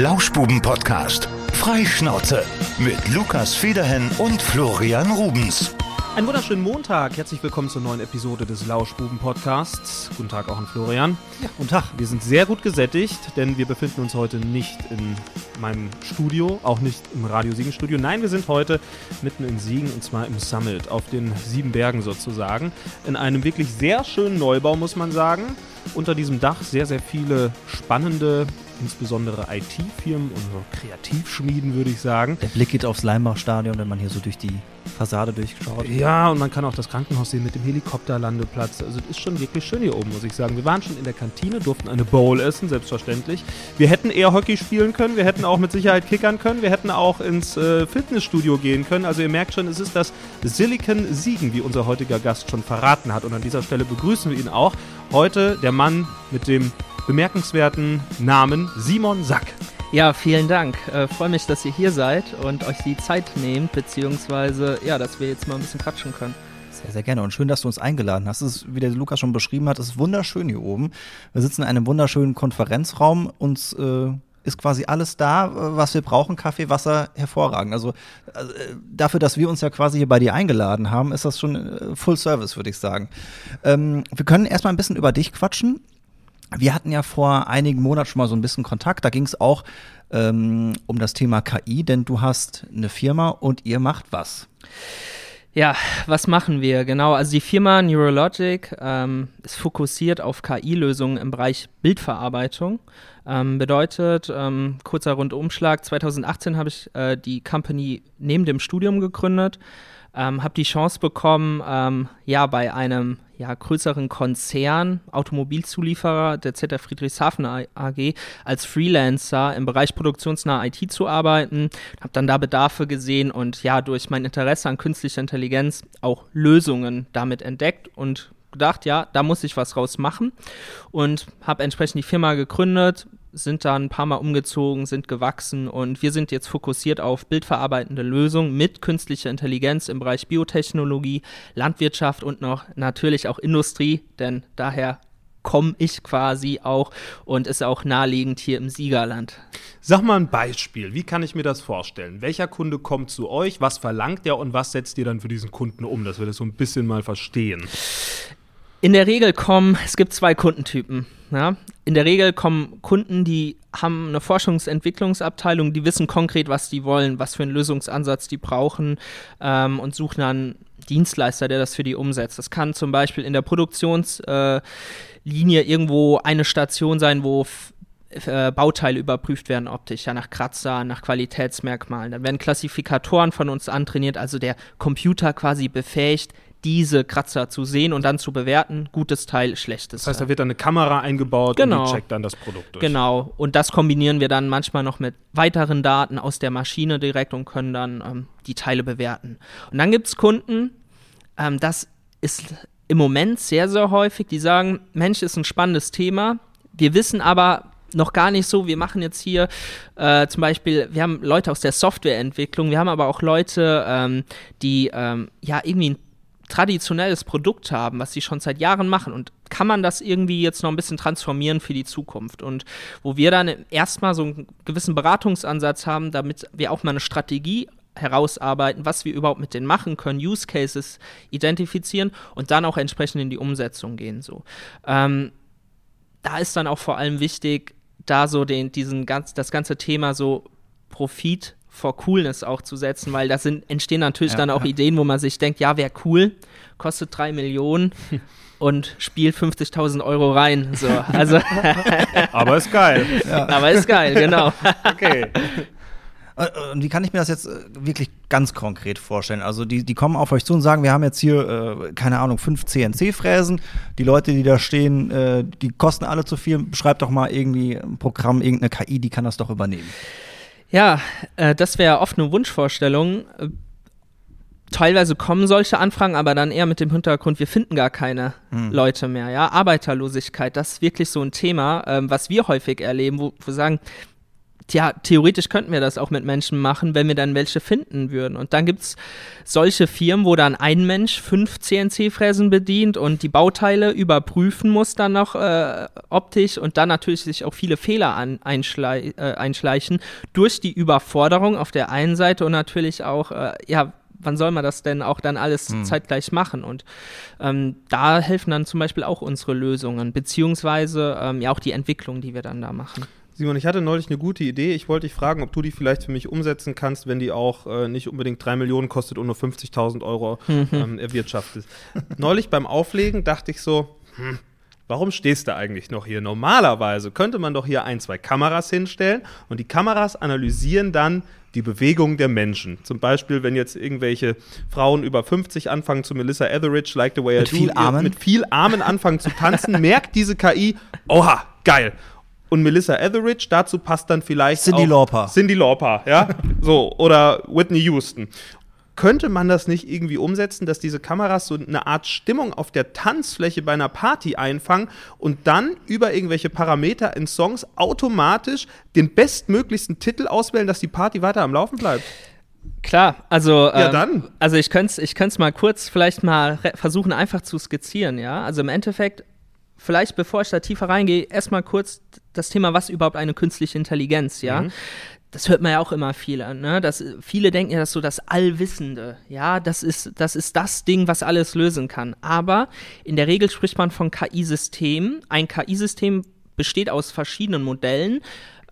Lauschbuben-Podcast. Freischnauze mit Lukas Federhen und Florian Rubens. Einen wunderschönen Montag. Herzlich willkommen zur neuen Episode des Lauschbuben-Podcasts. Guten Tag auch an Florian. Ja, guten Tag. Wir sind sehr gut gesättigt, denn wir befinden uns heute nicht in meinem Studio, auch nicht im Radio Siegen Studio. Nein, wir sind heute mitten in Siegen und zwar im Summit, auf den sieben Bergen sozusagen. In einem wirklich sehr schönen Neubau, muss man sagen. Unter diesem Dach sehr, sehr viele spannende insbesondere IT-Firmen und so Kreativschmieden, würde ich sagen. Der Blick geht aufs Leimbach-Stadion, wenn man hier so durch die Fassade durchschaut. Ja, und man kann auch das Krankenhaus sehen mit dem Helikopterlandeplatz. Also es ist schon wirklich schön hier oben, muss ich sagen. Wir waren schon in der Kantine, durften eine Bowl essen, selbstverständlich. Wir hätten eher Hockey spielen können, wir hätten auch mit Sicherheit kickern können, wir hätten auch ins äh, Fitnessstudio gehen können. Also ihr merkt schon, es ist das Silicon Siegen, wie unser heutiger Gast schon verraten hat. Und an dieser Stelle begrüßen wir ihn auch. Heute der Mann mit dem bemerkenswerten Namen Simon Sack. Ja, vielen Dank. Äh, Freue mich, dass ihr hier seid und euch die Zeit nehmt, beziehungsweise ja, dass wir jetzt mal ein bisschen quatschen können. Sehr, sehr gerne und schön, dass du uns eingeladen hast. Es ist, wie der Lukas schon beschrieben hat, es ist wunderschön hier oben. Wir sitzen in einem wunderschönen Konferenzraum. Uns äh, ist quasi alles da, was wir brauchen. Kaffee, Wasser, hervorragend. Also äh, dafür, dass wir uns ja quasi hier bei dir eingeladen haben, ist das schon äh, Full Service, würde ich sagen. Ähm, wir können erstmal ein bisschen über dich quatschen. Wir hatten ja vor einigen Monaten schon mal so ein bisschen Kontakt. Da ging es auch ähm, um das Thema KI, denn du hast eine Firma und ihr macht was? Ja, was machen wir? Genau, also die Firma Neurologic ähm, ist fokussiert auf KI-Lösungen im Bereich Bildverarbeitung. Ähm, bedeutet, ähm, kurzer Rundumschlag, 2018 habe ich äh, die Company neben dem Studium gegründet, ähm, habe die Chance bekommen, ähm, ja, bei einem ja, größeren Konzern, Automobilzulieferer der ZF Friedrichshafen AG, als Freelancer im Bereich produktionsnahe IT zu arbeiten. Habe dann da Bedarfe gesehen und ja, durch mein Interesse an künstlicher Intelligenz auch Lösungen damit entdeckt und gedacht, ja, da muss ich was raus machen und habe entsprechend die Firma gegründet, sind da ein paar Mal umgezogen, sind gewachsen und wir sind jetzt fokussiert auf bildverarbeitende Lösungen mit künstlicher Intelligenz im Bereich Biotechnologie, Landwirtschaft und noch natürlich auch Industrie, denn daher komme ich quasi auch und ist auch naheliegend hier im Siegerland. Sag mal ein Beispiel, wie kann ich mir das vorstellen? Welcher Kunde kommt zu euch, was verlangt er und was setzt ihr dann für diesen Kunden um, dass wir das so ein bisschen mal verstehen? In der Regel kommen, es gibt zwei Kundentypen. Ja? In der Regel kommen Kunden, die haben eine Forschungsentwicklungsabteilung, die wissen konkret, was die wollen, was für einen Lösungsansatz die brauchen ähm, und suchen dann Dienstleister, der das für die umsetzt. Das kann zum Beispiel in der Produktionslinie äh, irgendwo eine Station sein, wo äh, Bauteile überprüft werden optisch, ja nach Kratzer, nach Qualitätsmerkmalen. Dann werden Klassifikatoren von uns antrainiert, also der Computer quasi befähigt, diese Kratzer zu sehen und dann zu bewerten, gutes Teil, schlechtes Das heißt, da wird dann eine Kamera eingebaut genau. und die checkt dann das Produkt durch. Genau, und das kombinieren wir dann manchmal noch mit weiteren Daten aus der Maschine direkt und können dann ähm, die Teile bewerten. Und dann gibt es Kunden, ähm, das ist im Moment sehr, sehr häufig, die sagen, Mensch, ist ein spannendes Thema, wir wissen aber, noch gar nicht so. Wir machen jetzt hier äh, zum Beispiel, wir haben Leute aus der Softwareentwicklung, wir haben aber auch Leute, ähm, die ähm, ja irgendwie ein traditionelles Produkt haben, was sie schon seit Jahren machen und kann man das irgendwie jetzt noch ein bisschen transformieren für die Zukunft und wo wir dann erstmal so einen gewissen Beratungsansatz haben, damit wir auch mal eine Strategie herausarbeiten, was wir überhaupt mit denen machen können, Use Cases identifizieren und dann auch entsprechend in die Umsetzung gehen. So. Ähm, da ist dann auch vor allem wichtig, da so den, diesen ganz, das ganze Thema so Profit vor Coolness auch zu setzen, weil da sind, entstehen natürlich ja, dann auch ja. Ideen, wo man sich denkt, ja, wäre cool, kostet drei Millionen und spielt 50.000 Euro rein. So, also Aber ist geil. Ja. Aber ist geil, genau. okay. Äh, und wie kann ich mir das jetzt äh, wirklich ganz konkret vorstellen? Also die, die kommen auf euch zu und sagen, wir haben jetzt hier, äh, keine Ahnung, fünf CNC-Fräsen. Die Leute, die da stehen, äh, die kosten alle zu viel. Schreibt doch mal irgendwie ein Programm, irgendeine KI, die kann das doch übernehmen. Ja, äh, das wäre oft eine Wunschvorstellung. Äh, teilweise kommen solche Anfragen, aber dann eher mit dem Hintergrund, wir finden gar keine hm. Leute mehr. Ja, Arbeiterlosigkeit, das ist wirklich so ein Thema, ähm, was wir häufig erleben, wo wir sagen, tja, theoretisch könnten wir das auch mit Menschen machen, wenn wir dann welche finden würden. Und dann gibt es solche Firmen, wo dann ein Mensch fünf CNC-Fräsen bedient und die Bauteile überprüfen muss dann noch äh, optisch und dann natürlich sich auch viele Fehler an, einschlei äh, einschleichen durch die Überforderung auf der einen Seite und natürlich auch, äh, ja, wann soll man das denn auch dann alles hm. zeitgleich machen? Und ähm, da helfen dann zum Beispiel auch unsere Lösungen, beziehungsweise ähm, ja auch die Entwicklung, die wir dann da machen. Simon, ich hatte neulich eine gute Idee. Ich wollte dich fragen, ob du die vielleicht für mich umsetzen kannst, wenn die auch äh, nicht unbedingt 3 Millionen kostet und nur 50.000 Euro mhm. ähm, erwirtschaftet. neulich beim Auflegen dachte ich so, hm, warum stehst du eigentlich noch hier? Normalerweise könnte man doch hier ein, zwei Kameras hinstellen und die Kameras analysieren dann die Bewegung der Menschen. Zum Beispiel, wenn jetzt irgendwelche Frauen über 50 anfangen zu Melissa Etheridge, Like the Way I mit Do, viel Armen. mit viel Armen anfangen zu tanzen, merkt diese KI, oha, geil. Und Melissa Etheridge, dazu passt dann vielleicht Cindy Lauper. Cindy Lauper, ja, so, oder Whitney Houston könnte man das nicht irgendwie umsetzen, dass diese Kameras so eine Art Stimmung auf der Tanzfläche bei einer Party einfangen und dann über irgendwelche Parameter in Songs automatisch den bestmöglichsten Titel auswählen, dass die Party weiter am Laufen bleibt? Klar, also ja, ähm, dann. also ich könnte es ich mal kurz vielleicht mal versuchen einfach zu skizzieren, ja. Also im Endeffekt vielleicht bevor ich da tiefer reingehe, erstmal kurz das Thema, was überhaupt eine künstliche Intelligenz, ja. Mhm das hört man ja auch immer viel an, ne? Das, viele denken ja, das ist so das Allwissende. Ja, das ist, das ist das Ding, was alles lösen kann. Aber in der Regel spricht man von KI-Systemen. Ein KI-System besteht aus verschiedenen Modellen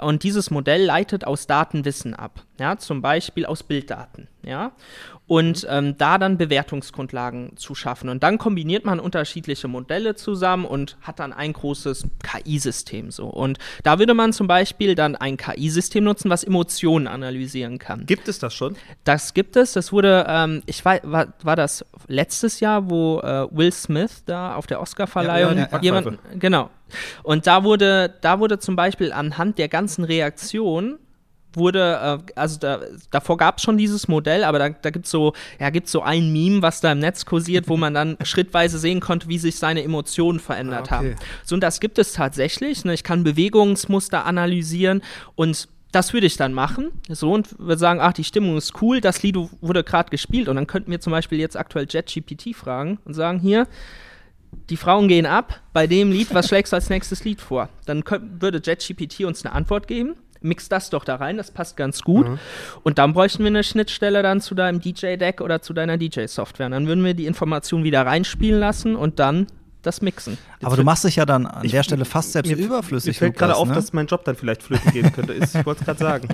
und dieses Modell leitet aus Daten Wissen ab. Ja, zum Beispiel aus Bilddaten. Ja, und ähm, da dann Bewertungsgrundlagen zu schaffen. Und dann kombiniert man unterschiedliche Modelle zusammen und hat dann ein großes KI-System so. Und da würde man zum Beispiel dann ein KI-System nutzen, was Emotionen analysieren kann. Gibt es das schon? Das gibt es. Das wurde, ähm, ich weiß, war, war das letztes Jahr, wo äh, Will Smith da auf der Oscar-Verleihung ja, ja, jemand, genau. Und da wurde, da wurde zum Beispiel anhand der ganzen Reaktionen wurde, äh, also da, davor gab es schon dieses Modell, aber da, da gibt es so, ja, gibt's so ein Meme, was da im Netz kursiert, wo man dann schrittweise sehen konnte, wie sich seine Emotionen verändert ah, okay. haben. So, und das gibt es tatsächlich. Ne? Ich kann Bewegungsmuster analysieren und das würde ich dann machen. So, und würde sagen, ach, die Stimmung ist cool, das Lied wurde gerade gespielt. Und dann könnten wir zum Beispiel jetzt aktuell JetGPT fragen und sagen, hier, die Frauen gehen ab bei dem Lied, was schlägst du als nächstes Lied vor? Dann könnt, würde JetGPT uns eine Antwort geben mix das doch da rein, das passt ganz gut. Mhm. Und dann bräuchten wir eine Schnittstelle dann zu deinem DJ-Deck oder zu deiner DJ-Software. Dann würden wir die Information wieder reinspielen lassen und dann das Mixen. Jetzt Aber du machst dich ja dann an ich, der Stelle fast selbst mir, überflüssig. Mir fällt gerade auf, ne? dass mein Job dann vielleicht flöten gehen könnte. ich wollte es gerade sagen.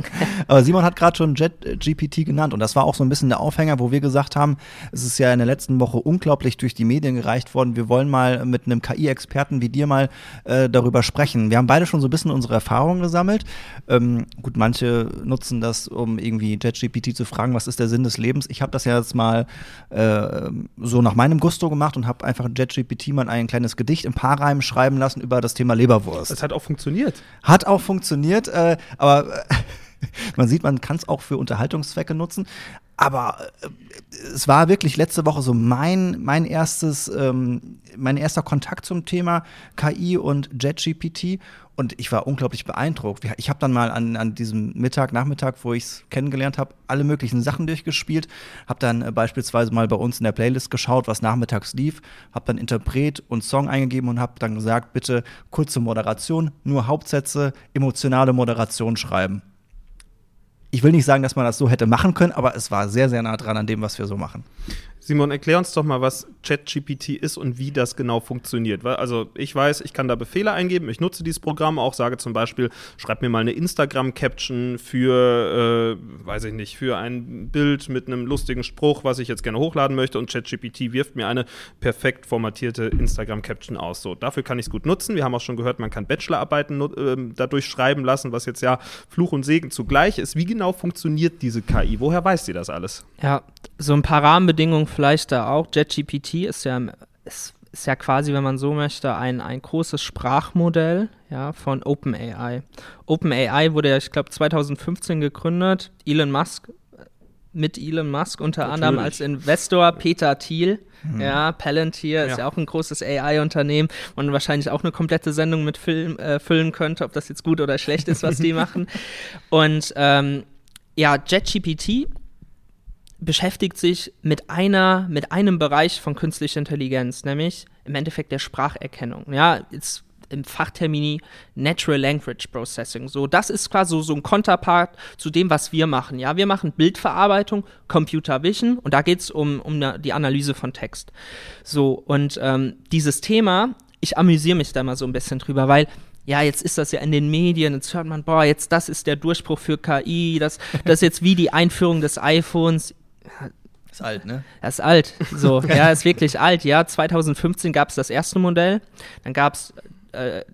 Aber Simon hat gerade schon JetGPT genannt und das war auch so ein bisschen der Aufhänger, wo wir gesagt haben, es ist ja in der letzten Woche unglaublich durch die Medien gereicht worden. Wir wollen mal mit einem KI-Experten wie dir mal äh, darüber sprechen. Wir haben beide schon so ein bisschen unsere Erfahrungen gesammelt. Ähm, gut, manche nutzen das, um irgendwie JetGPT zu fragen, was ist der Sinn des Lebens. Ich habe das ja jetzt mal äh, so nach meinem Gusto gemacht und habe einfach JetGPT mal ein kleines Gedicht im Paarreim schreiben lassen über das Thema Leberwurst. Das hat auch funktioniert. Hat auch funktioniert, äh, aber äh, man sieht, man kann es auch für Unterhaltungszwecke nutzen. Aber äh, es war wirklich letzte Woche so mein, mein erstes, ähm, mein erster Kontakt zum Thema KI und JetGPT. Und ich war unglaublich beeindruckt. Ich habe dann mal an, an diesem Mittag, Nachmittag, wo ich es kennengelernt habe, alle möglichen Sachen durchgespielt. Habe dann äh, beispielsweise mal bei uns in der Playlist geschaut, was nachmittags lief. Habe dann Interpret und Song eingegeben und habe dann gesagt, bitte kurze Moderation, nur Hauptsätze, emotionale Moderation schreiben ich will nicht sagen, dass man das so hätte machen können, aber es war sehr, sehr nah dran an dem, was wir so machen. Simon, erklär uns doch mal, was ChatGPT ist und wie das genau funktioniert. Also ich weiß, ich kann da Befehle eingeben, ich nutze dieses Programm auch, sage zum Beispiel, schreib mir mal eine Instagram-Caption für, äh, weiß ich nicht, für ein Bild mit einem lustigen Spruch, was ich jetzt gerne hochladen möchte und ChatGPT wirft mir eine perfekt formatierte Instagram-Caption aus. So, dafür kann ich es gut nutzen. Wir haben auch schon gehört, man kann Bachelorarbeiten äh, dadurch schreiben lassen, was jetzt ja Fluch und Segen zugleich ist. Wie genau funktioniert diese KI? Woher weiß sie das alles? Ja, so ein paar Rahmenbedingungen vielleicht da auch. JetGPT ist ja, ist, ist ja quasi, wenn man so möchte, ein, ein großes Sprachmodell ja, von OpenAI. OpenAI wurde ja, ich glaube, 2015 gegründet. Elon Musk mit Elon Musk unter Natürlich. anderem als Investor, Peter Thiel. Mhm. Ja, Palantir ja. ist ja auch ein großes AI-Unternehmen und wahrscheinlich auch eine komplette Sendung mit Film äh, füllen könnte, ob das jetzt gut oder schlecht ist, was die machen. Und ähm, ja, JetGPT beschäftigt sich mit einer, mit einem Bereich von künstlicher Intelligenz, nämlich im Endeffekt der Spracherkennung. Ja, jetzt im Fachtermini Natural Language Processing. So, das ist quasi so ein Konterpart zu dem, was wir machen. Ja, wir machen Bildverarbeitung, Computer Vision und da geht es um, um die Analyse von Text. So, und ähm, dieses Thema, ich amüsiere mich da mal so ein bisschen drüber, weil ja, jetzt ist das ja in den Medien, jetzt hört man, boah, jetzt das ist der Durchbruch für KI, das, das ist jetzt wie die Einführung des iPhones. Ist alt, ne? Das ist alt. So, ja, ist wirklich alt. Ja, 2015 gab es das erste Modell, dann gab es äh,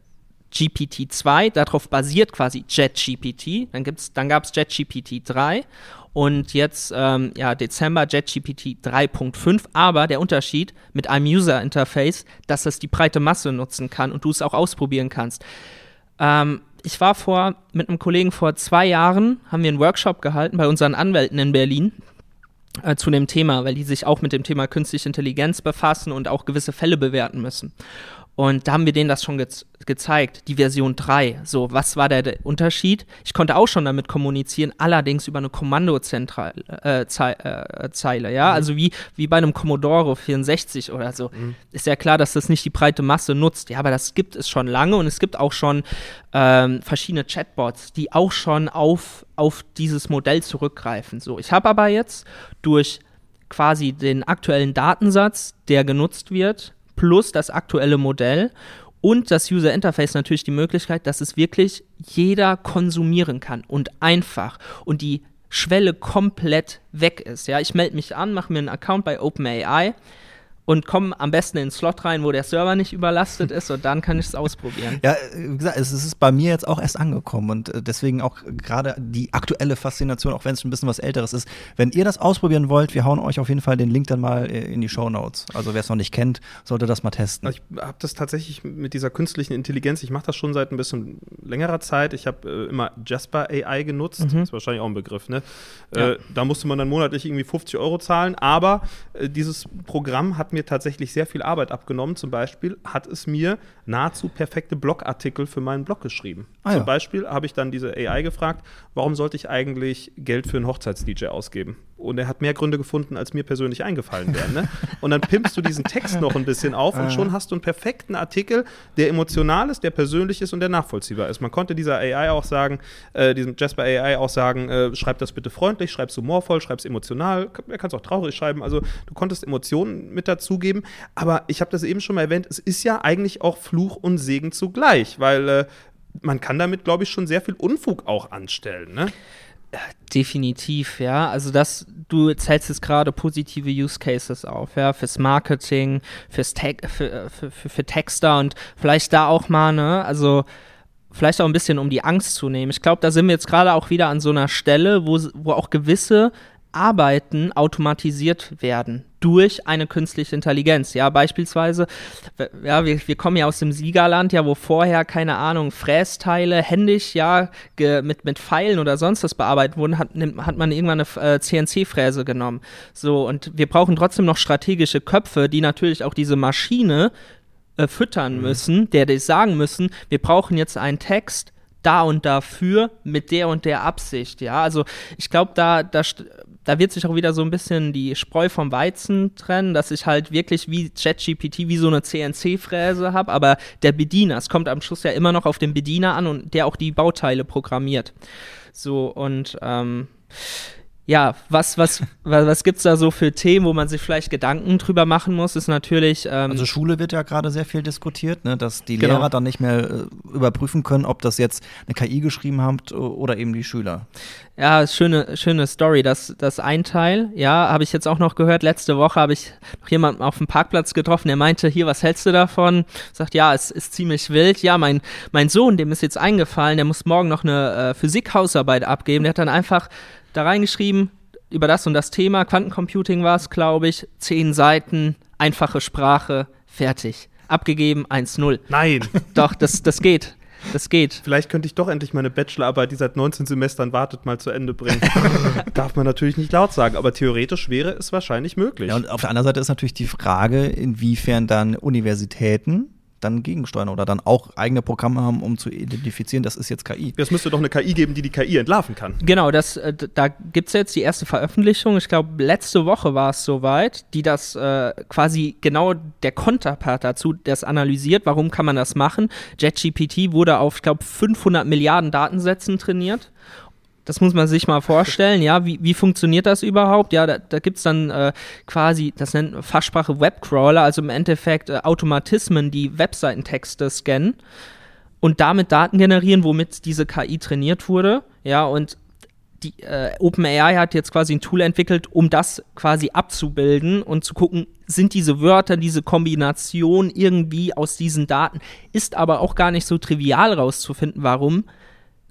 GPT-2, darauf basiert quasi JetGPT, dann, dann gab es JetGPT 3 und jetzt, ähm, ja, Dezember JetGPT 3.5, aber der Unterschied mit einem User-Interface, dass es die breite Masse nutzen kann und du es auch ausprobieren kannst. Ähm, ich war vor, mit einem Kollegen vor zwei Jahren, haben wir einen Workshop gehalten bei unseren Anwälten in Berlin äh, zu dem Thema, weil die sich auch mit dem Thema künstliche Intelligenz befassen und auch gewisse Fälle bewerten müssen. Und da haben wir denen das schon ge gezeigt, die Version 3. So, was war der, Unterschied? Ich konnte auch schon damit kommunizieren, allerdings über eine Kommandozeile, äh, äh, Zeile, ja, mhm. also wie, wie bei einem Commodore 64 oder so. Mhm. Ist ja klar, dass das nicht die breite Masse nutzt. Ja, aber das gibt es schon lange und es gibt auch schon ähm, verschiedene Chatbots, die auch schon auf, auf dieses Modell zurückgreifen. So, ich habe aber jetzt durch quasi den aktuellen Datensatz, der genutzt wird, plus das aktuelle Modell und das User Interface natürlich die Möglichkeit, dass es wirklich jeder konsumieren kann und einfach und die Schwelle komplett weg ist. Ja, ich melde mich an, mache mir einen Account bei OpenAI und komme am besten in den Slot rein, wo der Server nicht überlastet ist und dann kann ich es ausprobieren. Ja, wie gesagt, es ist bei mir jetzt auch erst angekommen und äh, deswegen auch gerade die aktuelle Faszination, auch wenn es ein bisschen was Älteres ist. Wenn ihr das ausprobieren wollt, wir hauen euch auf jeden Fall den Link dann mal äh, in die Show Notes. Also wer es noch nicht kennt, sollte das mal testen. Ich habe das tatsächlich mit dieser künstlichen Intelligenz, ich mache das schon seit ein bisschen längerer Zeit. Ich habe äh, immer Jasper AI genutzt, mhm. ist wahrscheinlich auch ein Begriff, ne? Ja. Äh, da musste man dann monatlich irgendwie 50 Euro zahlen, aber äh, dieses Programm hat mir mir tatsächlich sehr viel Arbeit abgenommen. Zum Beispiel hat es mir nahezu perfekte Blogartikel für meinen Blog geschrieben. Ah, Zum ja. Beispiel habe ich dann diese AI gefragt, warum sollte ich eigentlich Geld für einen Hochzeits-DJ ausgeben? Und er hat mehr Gründe gefunden, als mir persönlich eingefallen wären. Ne? Und dann pimpst du diesen Text noch ein bisschen auf und schon hast du einen perfekten Artikel, der emotional ist, der persönlich ist und der nachvollziehbar ist. Man konnte dieser AI auch sagen, äh, diesem Jasper AI auch sagen, äh, schreib das bitte freundlich, schreib es humorvoll, schreib es emotional, er kann es auch traurig schreiben. Also du konntest Emotionen mit dazugeben. Aber ich habe das eben schon mal erwähnt, es ist ja eigentlich auch Fluch und Segen zugleich, weil äh, man kann damit, glaube ich, schon sehr viel Unfug auch anstellen. Ne? Definitiv, ja. Also das, du zählst jetzt gerade positive Use Cases auf, ja, fürs Marketing, fürs Te für, für, für, für Texter und vielleicht da auch mal, ne, also vielleicht auch ein bisschen um die Angst zu nehmen. Ich glaube, da sind wir jetzt gerade auch wieder an so einer Stelle, wo, wo auch gewisse Arbeiten automatisiert werden durch eine künstliche Intelligenz. Ja, beispielsweise, ja, wir, wir kommen ja aus dem Siegerland, ja, wo vorher, keine Ahnung, Frästeile händisch, ja, mit, mit Pfeilen oder sonst was bearbeitet wurden, hat, hat man irgendwann eine äh, CNC-Fräse genommen. So, und wir brauchen trotzdem noch strategische Köpfe, die natürlich auch diese Maschine äh, füttern mhm. müssen, der die sagen müssen, wir brauchen jetzt einen Text, da und dafür mit der und der Absicht, ja. Also ich glaube, da, da da wird sich auch wieder so ein bisschen die Spreu vom Weizen trennen, dass ich halt wirklich wie ChatGPT wie so eine CNC-Fräse habe, aber der Bediener, es kommt am Schluss ja immer noch auf den Bediener an und der auch die Bauteile programmiert. So und ähm, ja, was, was, was, was gibt es da so für Themen, wo man sich vielleicht Gedanken drüber machen muss, ist natürlich. Ähm also Schule wird ja gerade sehr viel diskutiert, ne, dass die genau. Lehrer dann nicht mehr äh, überprüfen können, ob das jetzt eine KI geschrieben hat oder eben die Schüler. Ja, schöne, schöne Story. Das, das ein Teil, ja, habe ich jetzt auch noch gehört. Letzte Woche habe ich noch jemanden auf dem Parkplatz getroffen, der meinte, hier, was hältst du davon? Sagt, ja, es ist ziemlich wild. Ja, mein, mein Sohn, dem ist jetzt eingefallen, der muss morgen noch eine äh, Physikhausarbeit abgeben. Der hat dann einfach da reingeschrieben, über das und das Thema, Quantencomputing war es, glaube ich, zehn Seiten, einfache Sprache, fertig. Abgegeben, 1-0. Nein. Doch, das, das geht. Das geht. Vielleicht könnte ich doch endlich meine Bachelorarbeit, die seit 19 Semestern wartet, mal zu Ende bringen. Darf man natürlich nicht laut sagen, aber theoretisch wäre es wahrscheinlich möglich. Ja, und auf der anderen Seite ist natürlich die Frage, inwiefern dann Universitäten dann gegensteuern oder dann auch eigene Programme haben, um zu identifizieren, das ist jetzt KI. Es müsste doch eine KI geben, die die KI entlarven kann. Genau, das, äh, da gibt es jetzt die erste Veröffentlichung. Ich glaube, letzte Woche war es soweit, die das äh, quasi genau der Konterpart dazu, das analysiert. Warum kann man das machen? JetGPT wurde auf, ich glaube, 500 Milliarden Datensätzen trainiert. Das muss man sich mal vorstellen, ja, wie, wie funktioniert das überhaupt? Ja, da, da gibt es dann äh, quasi, das nennt Fachsprache Webcrawler, also im Endeffekt äh, Automatismen, die Webseitentexte scannen und damit Daten generieren, womit diese KI trainiert wurde. Ja, und die äh, OpenAI hat jetzt quasi ein Tool entwickelt, um das quasi abzubilden und zu gucken, sind diese Wörter, diese Kombination irgendwie aus diesen Daten, ist aber auch gar nicht so trivial rauszufinden, warum.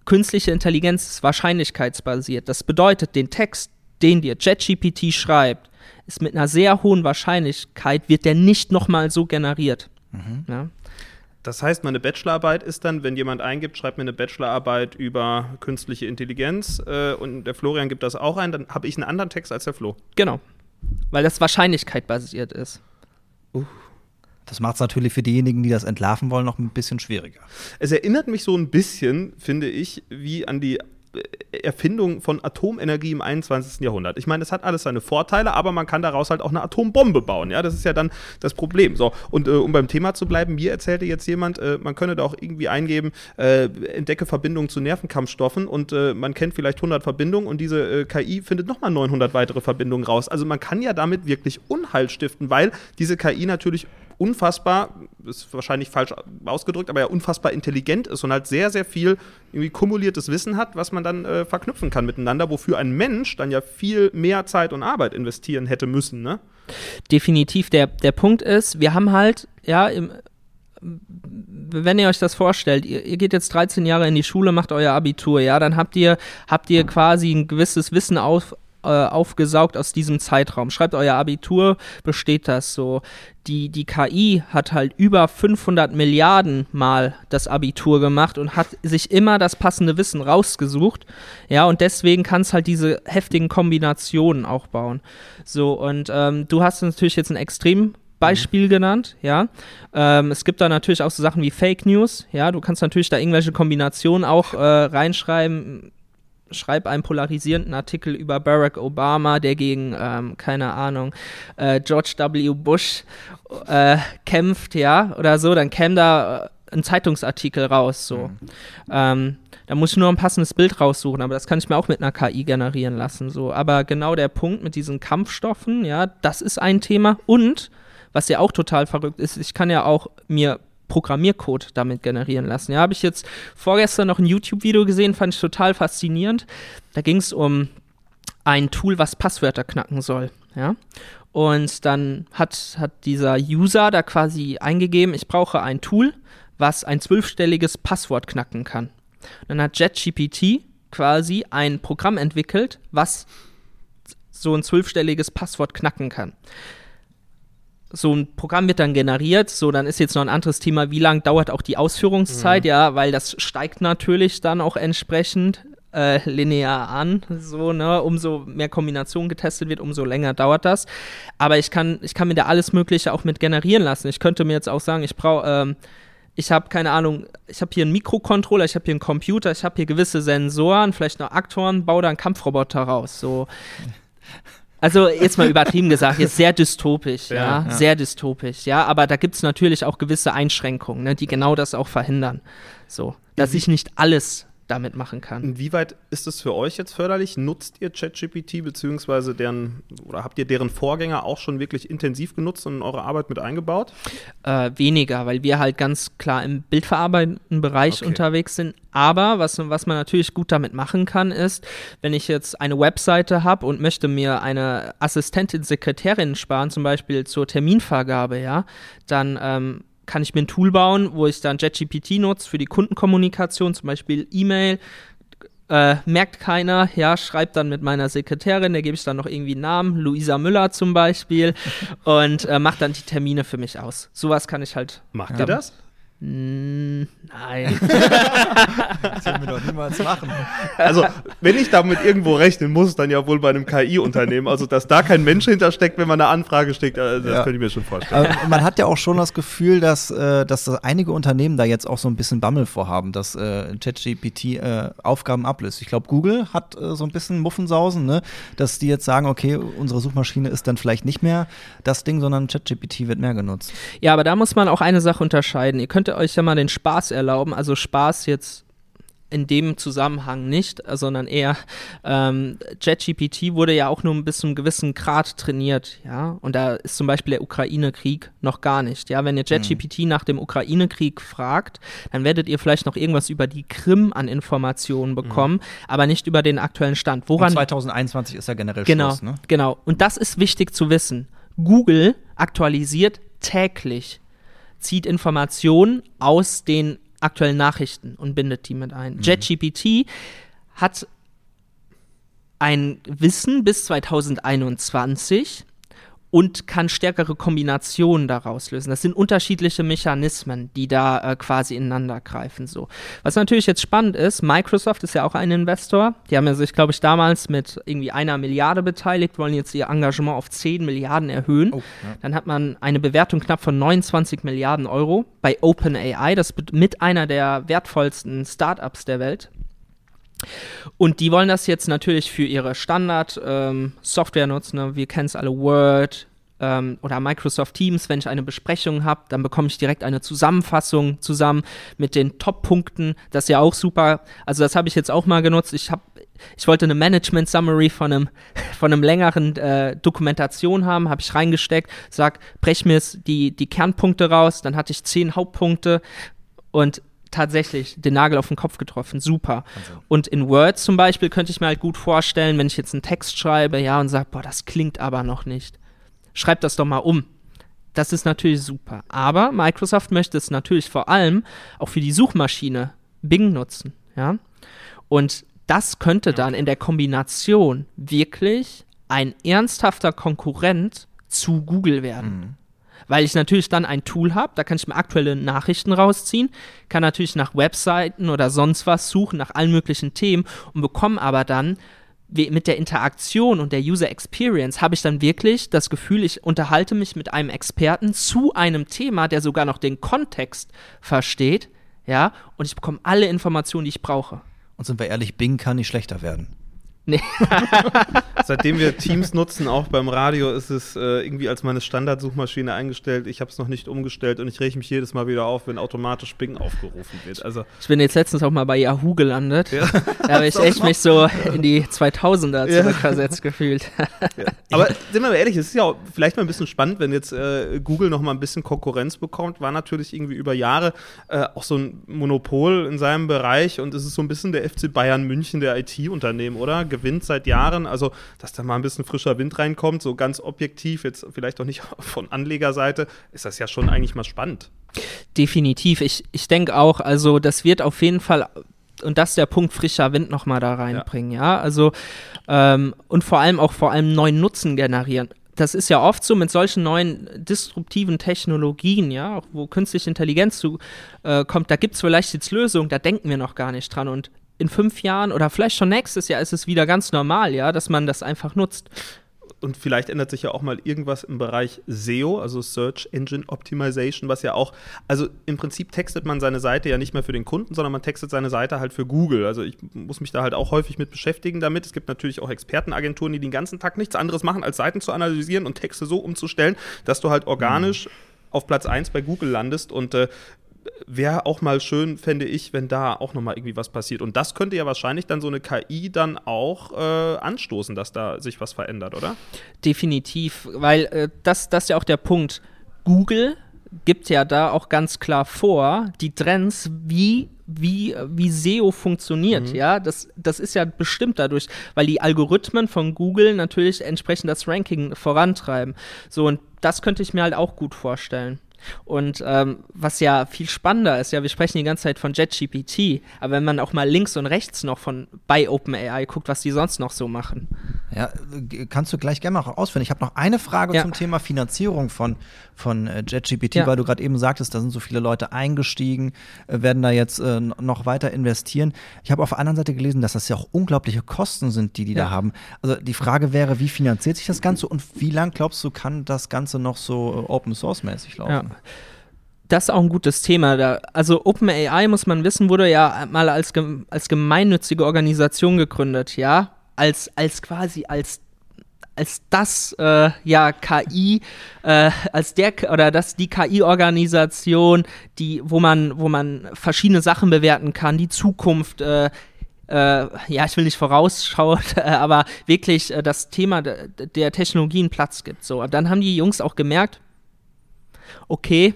Künstliche Intelligenz ist wahrscheinlichkeitsbasiert. Das bedeutet, den Text, den dir ChatGPT schreibt, ist mit einer sehr hohen Wahrscheinlichkeit, wird der nicht nochmal so generiert. Ja? Das heißt, meine Bachelorarbeit ist dann, wenn jemand eingibt, schreibt mir eine Bachelorarbeit über künstliche Intelligenz äh, und der Florian gibt das auch ein, dann habe ich einen anderen Text als der Flo. Genau. Weil das Wahrscheinlichkeit basiert ist. Das macht es natürlich für diejenigen, die das entlarven wollen, noch ein bisschen schwieriger. Es erinnert mich so ein bisschen, finde ich, wie an die äh, Erfindung von Atomenergie im 21. Jahrhundert. Ich meine, es hat alles seine Vorteile, aber man kann daraus halt auch eine Atombombe bauen. Ja, das ist ja dann das Problem. So, und äh, um beim Thema zu bleiben, mir erzählte jetzt jemand, äh, man könne da auch irgendwie eingeben, äh, entdecke Verbindungen zu Nervenkampfstoffen und äh, man kennt vielleicht 100 Verbindungen und diese äh, KI findet nochmal 900 weitere Verbindungen raus. Also man kann ja damit wirklich Unheil stiften, weil diese KI natürlich unfassbar, ist wahrscheinlich falsch ausgedrückt, aber ja unfassbar intelligent ist und halt sehr, sehr viel irgendwie kumuliertes Wissen hat, was man dann äh, verknüpfen kann miteinander, wofür ein Mensch dann ja viel mehr Zeit und Arbeit investieren hätte müssen, ne? definitiv der, der Punkt ist, wir haben halt, ja, im, wenn ihr euch das vorstellt, ihr, ihr geht jetzt 13 Jahre in die Schule, macht euer Abitur, ja, dann habt ihr, habt ihr quasi ein gewisses Wissen auf, äh, aufgesaugt aus diesem Zeitraum. Schreibt euer Abitur, besteht das so. Die, die KI hat halt über 500 Milliarden Mal das Abitur gemacht und hat sich immer das passende Wissen rausgesucht. Ja, und deswegen kann es halt diese heftigen Kombinationen auch bauen. So, und ähm, du hast natürlich jetzt ein extrem Beispiel genannt, ja. Ähm, es gibt da natürlich auch so Sachen wie Fake News, ja. Du kannst natürlich da irgendwelche Kombinationen auch äh, reinschreiben. Schreib einen polarisierenden Artikel über Barack Obama, der gegen, ähm, keine Ahnung, äh, George W. Bush äh, kämpft, ja, oder so, dann käme da äh, ein Zeitungsartikel raus, so. Ähm, da muss ich nur ein passendes Bild raussuchen, aber das kann ich mir auch mit einer KI generieren lassen, so. Aber genau der Punkt mit diesen Kampfstoffen, ja, das ist ein Thema und was ja auch total verrückt ist, ich kann ja auch mir Programmiercode damit generieren lassen. Ja, habe ich jetzt vorgestern noch ein YouTube-Video gesehen, fand ich total faszinierend. Da ging es um ein Tool, was Passwörter knacken soll. Ja. Und dann hat, hat dieser User da quasi eingegeben, ich brauche ein Tool, was ein zwölfstelliges Passwort knacken kann. Und dann hat JetGPT quasi ein Programm entwickelt, was so ein zwölfstelliges Passwort knacken kann so ein Programm wird dann generiert, so dann ist jetzt noch ein anderes Thema, wie lang dauert auch die Ausführungszeit, ja, weil das steigt natürlich dann auch entsprechend äh, linear an, so, ne, umso mehr Kombination getestet wird, umso länger dauert das. Aber ich kann, ich kann mir da alles Mögliche auch mit generieren lassen. Ich könnte mir jetzt auch sagen, ich brauche, ähm, ich habe keine Ahnung, ich habe hier einen Mikrocontroller, ich habe hier einen Computer, ich habe hier gewisse Sensoren, vielleicht noch Aktoren, baue da einen Kampfroboter raus, so. Also jetzt mal übertrieben gesagt, jetzt sehr dystopisch, ja, Ja, sehr dystopisch, ja, aber da gibt es natürlich auch gewisse Einschränkungen, ne, die genau das auch verhindern. So, dass ich nicht alles damit machen kann. Inwieweit ist es für euch jetzt förderlich? Nutzt ihr ChatGPT beziehungsweise deren oder habt ihr deren Vorgänger auch schon wirklich intensiv genutzt und in eure Arbeit mit eingebaut? Äh, weniger, weil wir halt ganz klar im bildverarbeitenden Bereich Okay. unterwegs sind. Aber was, was man natürlich gut damit machen kann, ist, wenn ich jetzt eine Webseite habe und möchte mir eine Assistentin, Sekretärin sparen, zum Beispiel zur Terminvergabe, ja, dann ähm, kann ich mir ein Tool bauen, wo ich dann JetGPT nutze für die Kundenkommunikation, zum Beispiel E-Mail, äh, merkt keiner, ja, schreibt dann mit meiner Sekretärin, der gebe ich dann noch irgendwie einen Namen, Luisa Müller zum Beispiel, und äh, macht dann die Termine für mich aus. Sowas kann ich halt. Macht ihr das? Mm, Nein. Das werden wir doch niemals machen. Also, wenn ich damit irgendwo rechnen muss, dann ja wohl bei einem KI-Unternehmen. Also, dass da kein Mensch hintersteckt, wenn man eine Anfrage steckt, äh, das Ja. könnte ich mir schon vorstellen. Aber man hat ja auch schon das Gefühl, dass, äh, dass da einige Unternehmen da jetzt auch so ein bisschen Bammel vorhaben, dass äh, ChatGPT äh, Aufgaben ablöst. Ich glaube, Google hat äh, so ein bisschen Muffensausen, ne? dass die jetzt sagen, okay, unsere Suchmaschine ist dann vielleicht nicht mehr das Ding, sondern ChatGPT wird mehr genutzt. Ja, aber da muss man auch eine Sache unterscheiden. Ihr könnt euch ja mal den Spaß erlauben, also Spaß jetzt in dem Zusammenhang nicht, sondern eher ähm, ChatGPT wurde ja auch nur bis zu einem gewissen Grad trainiert, ja. Und da ist zum Beispiel der Ukraine-Krieg noch gar nicht. Ja, wenn ihr ChatGPT nach dem Ukraine-Krieg fragt, dann werdet ihr vielleicht noch irgendwas über die Krim an Informationen bekommen, aber nicht über den aktuellen Stand. Und Woran 2021 ist ja generell Genau, Schluss, ne? genau. Und das ist wichtig zu wissen. Google aktualisiert täglich, zieht Informationen aus den aktuellen Nachrichten und bindet die mit ein. JetGPT hat ein Wissen bis 2021 und kann stärkere Kombinationen daraus lösen. Das sind unterschiedliche Mechanismen, die da äh, quasi ineinander greifen. So. Was natürlich jetzt spannend ist, Microsoft ist ja auch ein Investor. Die haben ja sich, glaube ich, damals mit irgendwie einer Milliarde beteiligt, wollen jetzt ihr Engagement auf 10 Milliarden erhöhen. Oh, ja. Dann hat man eine Bewertung knapp von 29 Milliarden Euro bei OpenAI. Das mit einer der wertvollsten Startups der Welt. Und die wollen das jetzt natürlich für ihre Standard-Software nutzen. Ne? Wir kennen es alle, Word ähm, oder Microsoft Teams. Wenn ich eine Besprechung habe, dann bekomme ich direkt eine Zusammenfassung zusammen mit den Top-Punkten. Das ist ja auch super. Also das habe ich jetzt auch mal genutzt. Ich habe ich wollte eine Management Summary von einem von einem längeren äh, Dokumentation haben, habe ich reingesteckt, sag, brech mir die die Kernpunkte raus, dann hatte ich zehn Hauptpunkte und tatsächlich den Nagel auf den Kopf getroffen, super. Und in Word zum Beispiel könnte ich mir halt gut vorstellen, wenn ich jetzt einen Text schreibe, ja, und sage, boah, das klingt aber noch nicht. Schreib das doch mal um. Das ist natürlich super. Aber Microsoft möchte es natürlich vor allem auch für die Suchmaschine Bing nutzen, ja. Und das könnte dann in der Kombination wirklich ein ernsthafter Konkurrent zu Google werden. Weil ich natürlich dann ein Tool habe, da kann ich mir aktuelle Nachrichten rausziehen, kann natürlich nach Webseiten oder sonst was suchen, nach allen möglichen Themen und bekomme aber dann mit der Interaktion und der User Experience habe ich dann wirklich das Gefühl, ich unterhalte mich mit einem Experten zu einem Thema, der sogar noch den Kontext versteht, ja, und ich bekomme alle Informationen, die ich brauche. Und sind wir ehrlich, Bing kann nicht schlechter werden. Nee. Seitdem wir Teams nutzen, auch beim Radio, ist es äh, irgendwie als meine Standardsuchmaschine eingestellt. Ich habe es noch nicht umgestellt und ich rege mich jedes Mal wieder auf, wenn automatisch Bing aufgerufen wird. Also Ich bin jetzt letztens auch mal bei Yahoo gelandet. Da habe ich echt mich so in die 2000er Ja. zurückversetzt gefühlt. Aber sind wir mal ehrlich, es ist ja auch vielleicht mal ein bisschen spannend, wenn jetzt äh, Google noch mal ein bisschen Konkurrenz bekommt. War natürlich irgendwie über Jahre äh, auch so ein Monopol in seinem Bereich und es ist so ein bisschen der FC Bayern München der IT-Unternehmen, oder? Gewinnt seit Jahren. Also, dass da mal ein bisschen frischer Wind reinkommt, so ganz objektiv, jetzt vielleicht auch nicht von Anlegerseite, ist das ja schon eigentlich mal spannend. Definitiv. Ich, ich denke auch, also das wird auf jeden Fall, und das ist der Punkt, frischer Wind nochmal da reinbringen, ja. Also, ähm, und vor allem auch vor allem neuen Nutzen generieren. Das ist ja oft so mit solchen neuen disruptiven Technologien, ja, auch wo künstliche Intelligenz zu, äh, kommt, da gibt es vielleicht jetzt Lösungen, da denken wir noch gar nicht dran. Und in fünf Jahren oder vielleicht schon nächstes Jahr ist es wieder ganz normal, ja, dass man das einfach nutzt. Und vielleicht ändert sich ja auch mal irgendwas im Bereich SEO, also Search Engine Optimization, was ja auch, also im Prinzip textet man seine Seite ja nicht mehr für den Kunden, sondern man textet seine Seite halt für Google. Also ich muss mich da halt auch häufig mit beschäftigen damit. Es gibt natürlich auch Expertenagenturen, die den ganzen Tag nichts anderes machen, als Seiten zu analysieren und Texte so umzustellen, dass du halt organisch auf Platz 1 bei Google landest und äh, wäre auch mal schön, fände ich, wenn da auch nochmal irgendwie was passiert. Und das könnte ja wahrscheinlich dann so eine KI dann auch äh, anstoßen, dass da sich was verändert, oder? Definitiv, weil äh, das, das ist ja auch der Punkt. Google gibt ja da auch ganz klar vor, die Trends, wie, wie, wie SEO funktioniert, ja. Das, das ist ja bestimmt dadurch, weil die Algorithmen von Google natürlich entsprechend das Ranking vorantreiben. So, und das könnte ich mir halt auch gut vorstellen. Und ähm, was ja viel spannender ist, ja, wir sprechen die ganze Zeit von JetGPT, aber wenn man auch mal links und rechts noch von bei OpenAI guckt, was die sonst noch so machen. Ja, äh, kannst du gleich gerne mal ausführen. Ich habe noch eine Frage Ja. zum Thema Finanzierung von, von äh, JetGPT, Ja. weil du gerade eben sagtest, da sind so viele Leute eingestiegen, äh, werden da jetzt äh, noch weiter investieren. Ich habe auf der anderen Seite gelesen, dass das ja auch unglaubliche Kosten sind, die die da Ja. haben. Also die Frage wäre, wie finanziert sich das Ganze und wie lang glaubst du, kann das Ganze noch so äh, Open Source mäßig laufen? Ja. Das ist auch ein gutes Thema. Da, also OpenAI, muss man wissen, wurde ja mal als, als gemeinnützige Organisation gegründet, ja. Als, als quasi als als das äh, ja KI äh, als der oder das die KI-Organisation, die wo man wo man verschiedene Sachen bewerten kann, die Zukunft äh, äh, ja, ich will nicht vorausschauen, aber wirklich äh, das Thema de, der Technologien Platz gibt. So, dann haben die Jungs auch gemerkt, okay,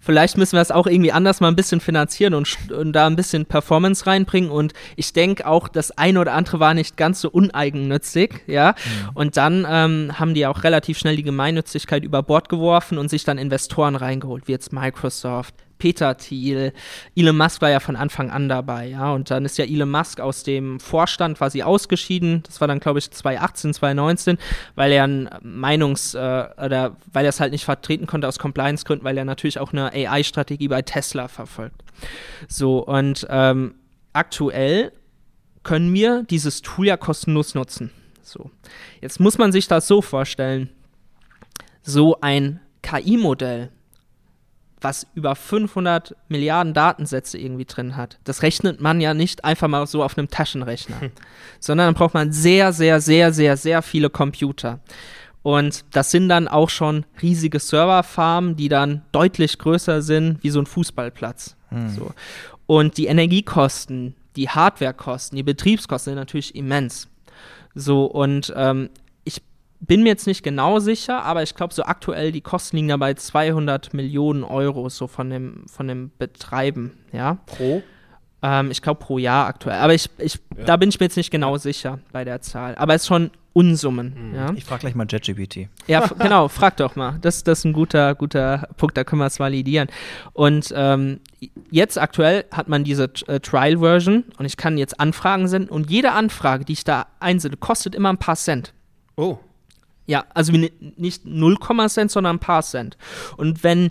vielleicht müssen wir es auch irgendwie anders mal ein bisschen finanzieren und, und da ein bisschen Performance reinbringen. Und ich denke auch, das eine oder andere war nicht ganz so uneigennützig, ja. Und dann ähm, haben die auch relativ schnell die Gemeinnützigkeit über Bord geworfen und sich dann Investoren reingeholt, wie jetzt Microsoft. Peter Thiel, Elon Musk war ja von Anfang an dabei, ja, und dann ist ja Elon Musk aus dem Vorstand quasi ausgeschieden. Das war dann, glaube ich, 2018, 2019, weil er ein Meinungs- äh, oder weil er es halt nicht vertreten konnte aus Compliance-Gründen, weil er natürlich auch eine AI-Strategie bei Tesla verfolgt. So, und ähm, aktuell können wir dieses Tool ja kostenlos nutzen. So. Jetzt muss man sich das so vorstellen. So ein KI-Modell, was über 500 Milliarden Datensätze irgendwie drin hat, das rechnet man ja nicht einfach mal so auf einem Taschenrechner, sondern dann braucht man sehr, sehr, sehr, sehr, sehr viele Computer. Und das sind dann auch schon riesige Serverfarmen, die dann deutlich größer sind wie so ein Fußballplatz. So. Und die Energiekosten, die Hardwarekosten, die Betriebskosten sind natürlich immens. So, und ähm, bin mir jetzt nicht genau sicher, aber ich glaube, so aktuell die Kosten liegen dabei 200 Millionen Euro, so von dem, von dem Betreiben, ja. Pro? Ähm, ich glaube pro Jahr aktuell. Aber ich, ich, da bin ich mir jetzt nicht genau sicher bei der Zahl. Aber es ist schon Unsummen, ja. Ich frage gleich mal JetGPT. Ja, genau, frag doch mal. Das, das ist ein guter, guter Punkt, da können wir es validieren. Und ähm, jetzt aktuell hat man diese äh, Trial-Version und ich kann jetzt Anfragen senden und jede Anfrage, die ich da einsende, kostet immer ein paar Cent. Oh. Ja, also nicht 0, Cent, sondern ein paar Cent. Und wenn,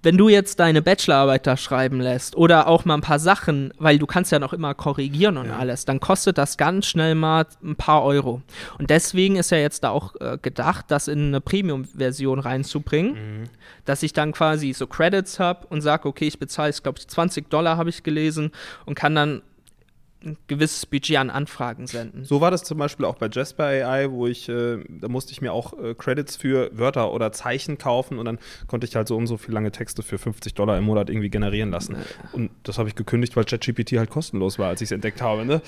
wenn du jetzt deine Bachelorarbeit da schreiben lässt oder auch mal ein paar Sachen, weil du kannst ja noch immer korrigieren und alles, dann kostet das ganz schnell mal ein paar Euro. Und deswegen ist ja jetzt da auch äh, gedacht, das in eine Premium-Version reinzubringen, dass ich dann quasi so Credits habe und sage, okay, ich bezahle, ich glaube, 20 Dollar habe ich gelesen und kann dann ein gewisses Budget an Anfragen senden. So war das zum Beispiel auch bei Jasper AI, wo ich, äh, da musste ich mir auch äh, Credits für Wörter oder Zeichen kaufen und dann konnte ich halt so und so viel lange Texte für 50 Dollar im Monat irgendwie generieren lassen. Und das habe ich gekündigt, weil ChatGPT halt kostenlos war, als ich es entdeckt habe. Ne?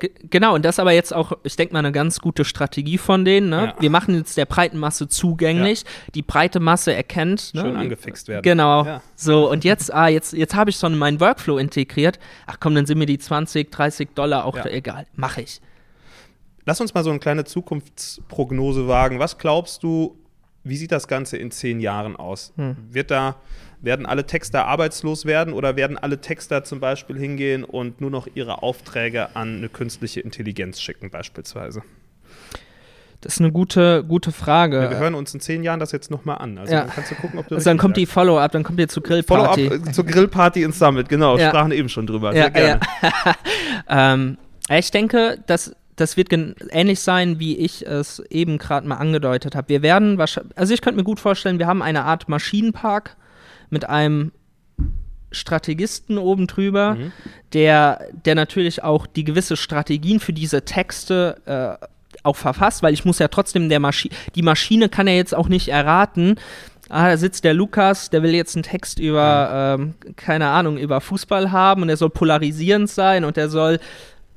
Ge- Genau, und das ist aber jetzt auch, ich denke mal, eine ganz gute Strategie von denen. Ne? Ja. Wir machen jetzt der breiten Masse zugänglich. Die breite Masse erkennt. Ne? Schön angefixt werden. Genau. Ja. So, und jetzt, ah, jetzt, jetzt habe ich schon in meinen Workflow integriert. Ach komm, dann sind mir die 20, 30 Dollar auch Ja. egal. Mache ich. Lass uns mal so eine kleine Zukunftsprognose wagen. Was glaubst du, wie sieht das Ganze in zehn Jahren aus? Wird da, werden alle Texter arbeitslos werden oder werden alle Texter zum Beispiel hingehen und nur noch ihre Aufträge an eine künstliche Intelligenz schicken, beispielsweise? Das ist eine gute, gute Frage. Ja, wir hören uns in zehn Jahren das jetzt nochmal an. Also Ja. dann kannst du gucken, ob du also dann kommt die. Follow-up, dann kommt ihr zur Grillparty. Follow-up äh, zur Grillparty ins Summit, genau. Ja. Sprachen eben schon drüber. Ja, Sehr gerne. ähm, ich denke, dass das wird ähnlich sein, wie ich es eben gerade mal angedeutet habe. Wir werden wahrscheinlich, also ich könnte mir gut vorstellen, wir haben eine Art Maschinenpark mit einem Strategisten oben drüber, Mhm. der, der natürlich auch die gewisse Strategien für diese Texte äh, auch verfasst, weil ich muss ja trotzdem der Maschine, die Maschine kann ja jetzt auch nicht erraten, ah, da sitzt der Lukas, der will jetzt einen Text über, ähm, keine Ahnung, über Fußball haben und der soll polarisierend sein und der soll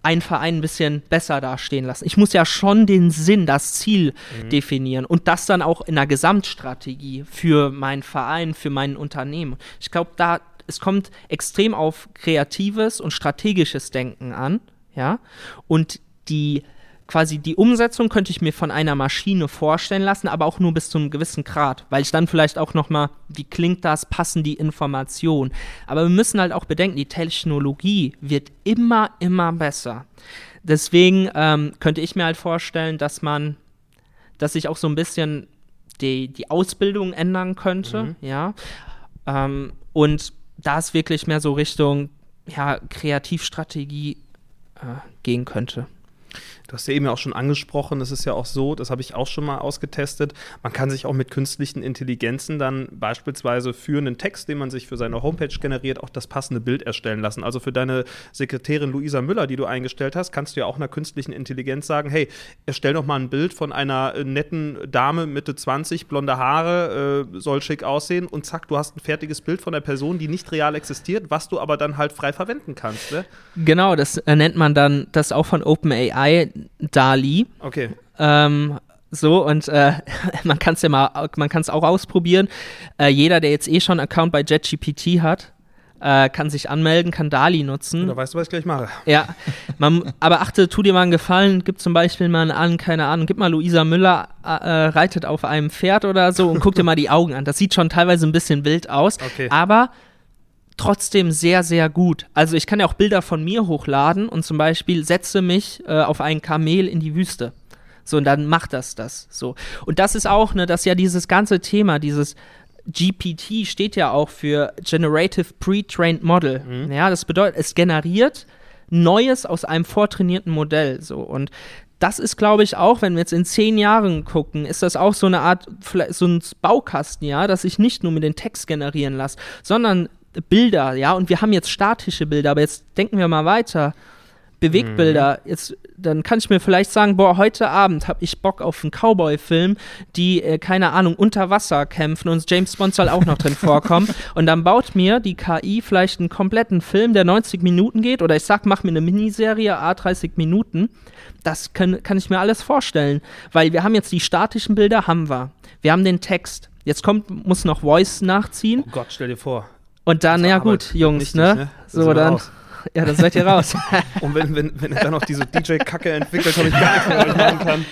einen Verein ein bisschen besser dastehen lassen. Ich muss ja schon den Sinn, das Ziel definieren und das dann auch in der Gesamtstrategie für meinen Verein, für mein Unternehmen. Ich glaube, da es kommt extrem auf kreatives und strategisches Denken an, ja, und die quasi die Umsetzung könnte ich mir von einer Maschine vorstellen lassen, aber auch nur bis zu einem gewissen Grad, weil ich dann vielleicht auch noch mal, wie klingt das, passen die Informationen. Aber wir müssen halt auch bedenken, die Technologie wird immer, immer besser. Deswegen ähm, könnte ich mir halt vorstellen, dass man, dass sich auch so ein bisschen die, die Ausbildung ändern könnte, Mhm. ja. Ähm, und da es wirklich mehr so Richtung ja, Kreativstrategie äh, gehen könnte. Du hast ja eben auch schon angesprochen, es ist ja auch so, das habe ich auch schon mal ausgetestet, man kann sich auch mit künstlichen Intelligenzen dann beispielsweise für einen Text, den man sich für seine Homepage generiert, auch das passende Bild erstellen lassen. Also für deine Sekretärin Luisa Müller, die du eingestellt hast, kannst du ja auch einer künstlichen Intelligenz sagen, hey, erstell doch mal ein Bild von einer äh, netten Dame, Mitte 20, blonde Haare, äh, soll schick aussehen und zack, du hast ein fertiges Bild von der Person, die nicht real existiert, was du aber dann halt frei verwenden kannst. Ne? Genau, das äh, nennt man dann, das auch von OpenAI, DALI. Okay. Ähm, so, und äh, man kann es ja mal, man kann es auch ausprobieren. Äh, jeder, der jetzt eh schon einen Account bei JetGPT hat, äh, kann sich anmelden, kann DALI nutzen. Da weißt du, was ich gleich mache. Ja, man, aber achte, tu dir mal einen Gefallen, gib zum Beispiel mal an, keine Ahnung, gib mal Luisa Müller äh, reitet auf einem Pferd oder so und guck dir mal die Augen an. Das sieht schon teilweise ein bisschen wild aus, Okay. aber trotzdem sehr, sehr gut. Also ich kann ja auch Bilder von mir hochladen und zum Beispiel setze mich äh, auf ein Kamel in die Wüste. So, und dann macht das das. So. Und das ist auch, ne, das ist ja dieses ganze Thema, dieses GPT steht ja auch für Generative Pre-Trained Model. Ja, das bedeutet, es generiert Neues aus einem vortrainierten Modell. So. Und das ist, glaube ich, auch, wenn wir jetzt in zehn Jahren gucken, ist das auch so eine Art, vielleicht so ein Baukasten, ja, dass ich nicht nur mit den Text generieren lasse, sondern Bilder, ja, und wir haben jetzt statische Bilder, aber jetzt denken wir mal weiter. Bewegtbilder, jetzt, dann kann ich mir vielleicht sagen, boah, heute Abend habe ich Bock auf einen Cowboy-Film, die, äh, keine Ahnung, unter Wasser kämpfen und James Bond soll auch noch drin vorkommen. Und dann baut mir die KI vielleicht einen kompletten Film, der 90 Minuten geht, oder ich sag, mach mir eine Miniserie, A 30 Minuten. Das kann, kann ich mir alles vorstellen, weil wir haben jetzt die statischen Bilder, haben wir. Wir haben den Text. Jetzt kommt, muss noch Voice nachziehen. Oh Gott, stell dir vor. Und dann, Also ja Arbeit gut, Jungs, nichtig, ne? ne? So, wir dann. raus. Ja, dann seid ihr raus. Und wenn, wenn, wenn er dann noch diese DJ-Kacke entwickelt, habe ich gar nichts mehr machen kann.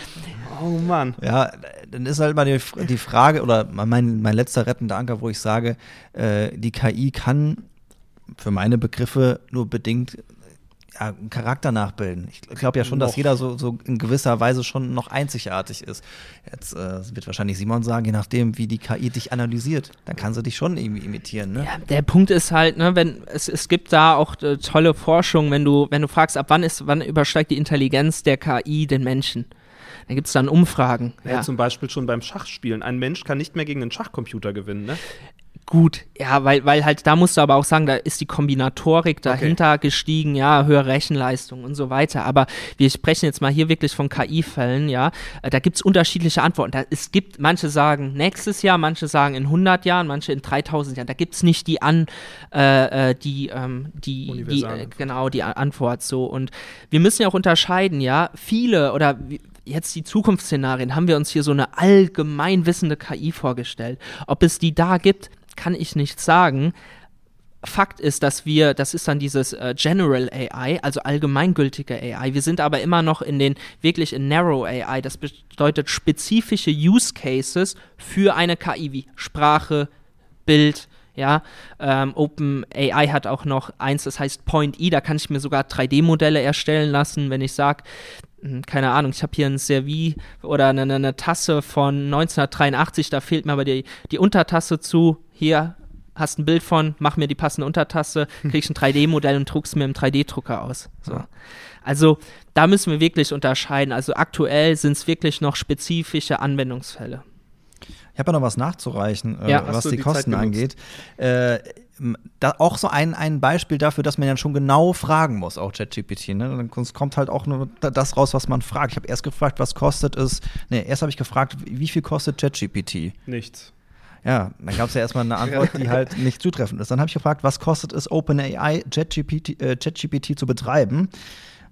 Oh Mann. Ja, dann ist halt mal die, die Frage, oder mein, mein letzter rettender Anker, wo ich sage, äh, die KI kann für meine Begriffe nur bedingt ja, einen Charakter nachbilden. Ich glaube ja schon, dass Noch. jeder so, so in gewisser Weise schon noch einzigartig ist. Jetzt äh, wird wahrscheinlich Simon sagen, je nachdem, wie die KI dich analysiert, dann kann sie dich schon irgendwie imitieren. Ne? Ja, der Punkt ist halt, ne, wenn es, es gibt da auch äh, tolle Forschung, wenn du, wenn du fragst, ab wann ist, wann übersteigt die Intelligenz der KI den Menschen? Da gibt es dann Umfragen. Ja. Ja. Zum Beispiel schon beim Schachspielen. Ein Mensch kann nicht mehr gegen einen Schachcomputer gewinnen, ne? Gut, ja, weil, weil halt, da musst du aber auch sagen, da ist die Kombinatorik dahinter gestiegen, ja, höhere Rechenleistung und so weiter. Aber wir sprechen jetzt mal hier wirklich von KI-Fällen, ja. Äh, Da gibt es unterschiedliche Antworten. Da, es gibt, manche sagen nächstes Jahr, manche sagen in 100 Jahren, manche in 3000 Jahren. Da gibt es nicht die an, äh, äh, die, ähm, die, die äh, genau, die Antwort so. Und wir müssen ja auch unterscheiden, ja. Viele oder jetzt die Zukunftsszenarien haben wir uns hier so eine allgemein wissende KI vorgestellt. Ob es die da gibt, kann ich nicht sagen. Fakt ist, dass wir, das ist dann dieses äh, General AI, also allgemeingültige AI. Wir sind aber immer noch in den wirklich in Narrow AI. Das bedeutet spezifische Use Cases für eine KI wie Sprache, Bild. Ja, ähm, OpenAI hat auch noch eins, das heißt Point E. Da kann ich mir sogar 3D-Modelle erstellen lassen, wenn ich sage, hm, keine Ahnung, ich habe hier ein Servis oder eine, eine Tasse von 1983, da fehlt mir aber die, die Untertasse zu. Hier hast ein Bild von, mach mir die passende Untertasse, kriegst ein 3D-Modell und druckst mir im 3D-Drucker aus. So. Also da müssen wir wirklich unterscheiden. Also aktuell sind es wirklich noch spezifische Anwendungsfälle. Ich habe ja noch was nachzureichen, äh, Ja. was Hast du die die Kosten angeht. Äh, da auch so ein, ein Beispiel dafür, dass man ja schon genau fragen muss, auch ChatGPT. Ne? Dann sonst kommt halt auch nur da- das raus, was man fragt. Ich habe erst gefragt, was kostet es. Ne, erst habe ich gefragt, wie viel kostet ChatGPT? Nichts. Ja, dann gab es ja erstmal eine Antwort, die halt nicht zutreffend ist. Dann habe ich gefragt, was kostet es, OpenAI ChatGPT äh, zu betreiben?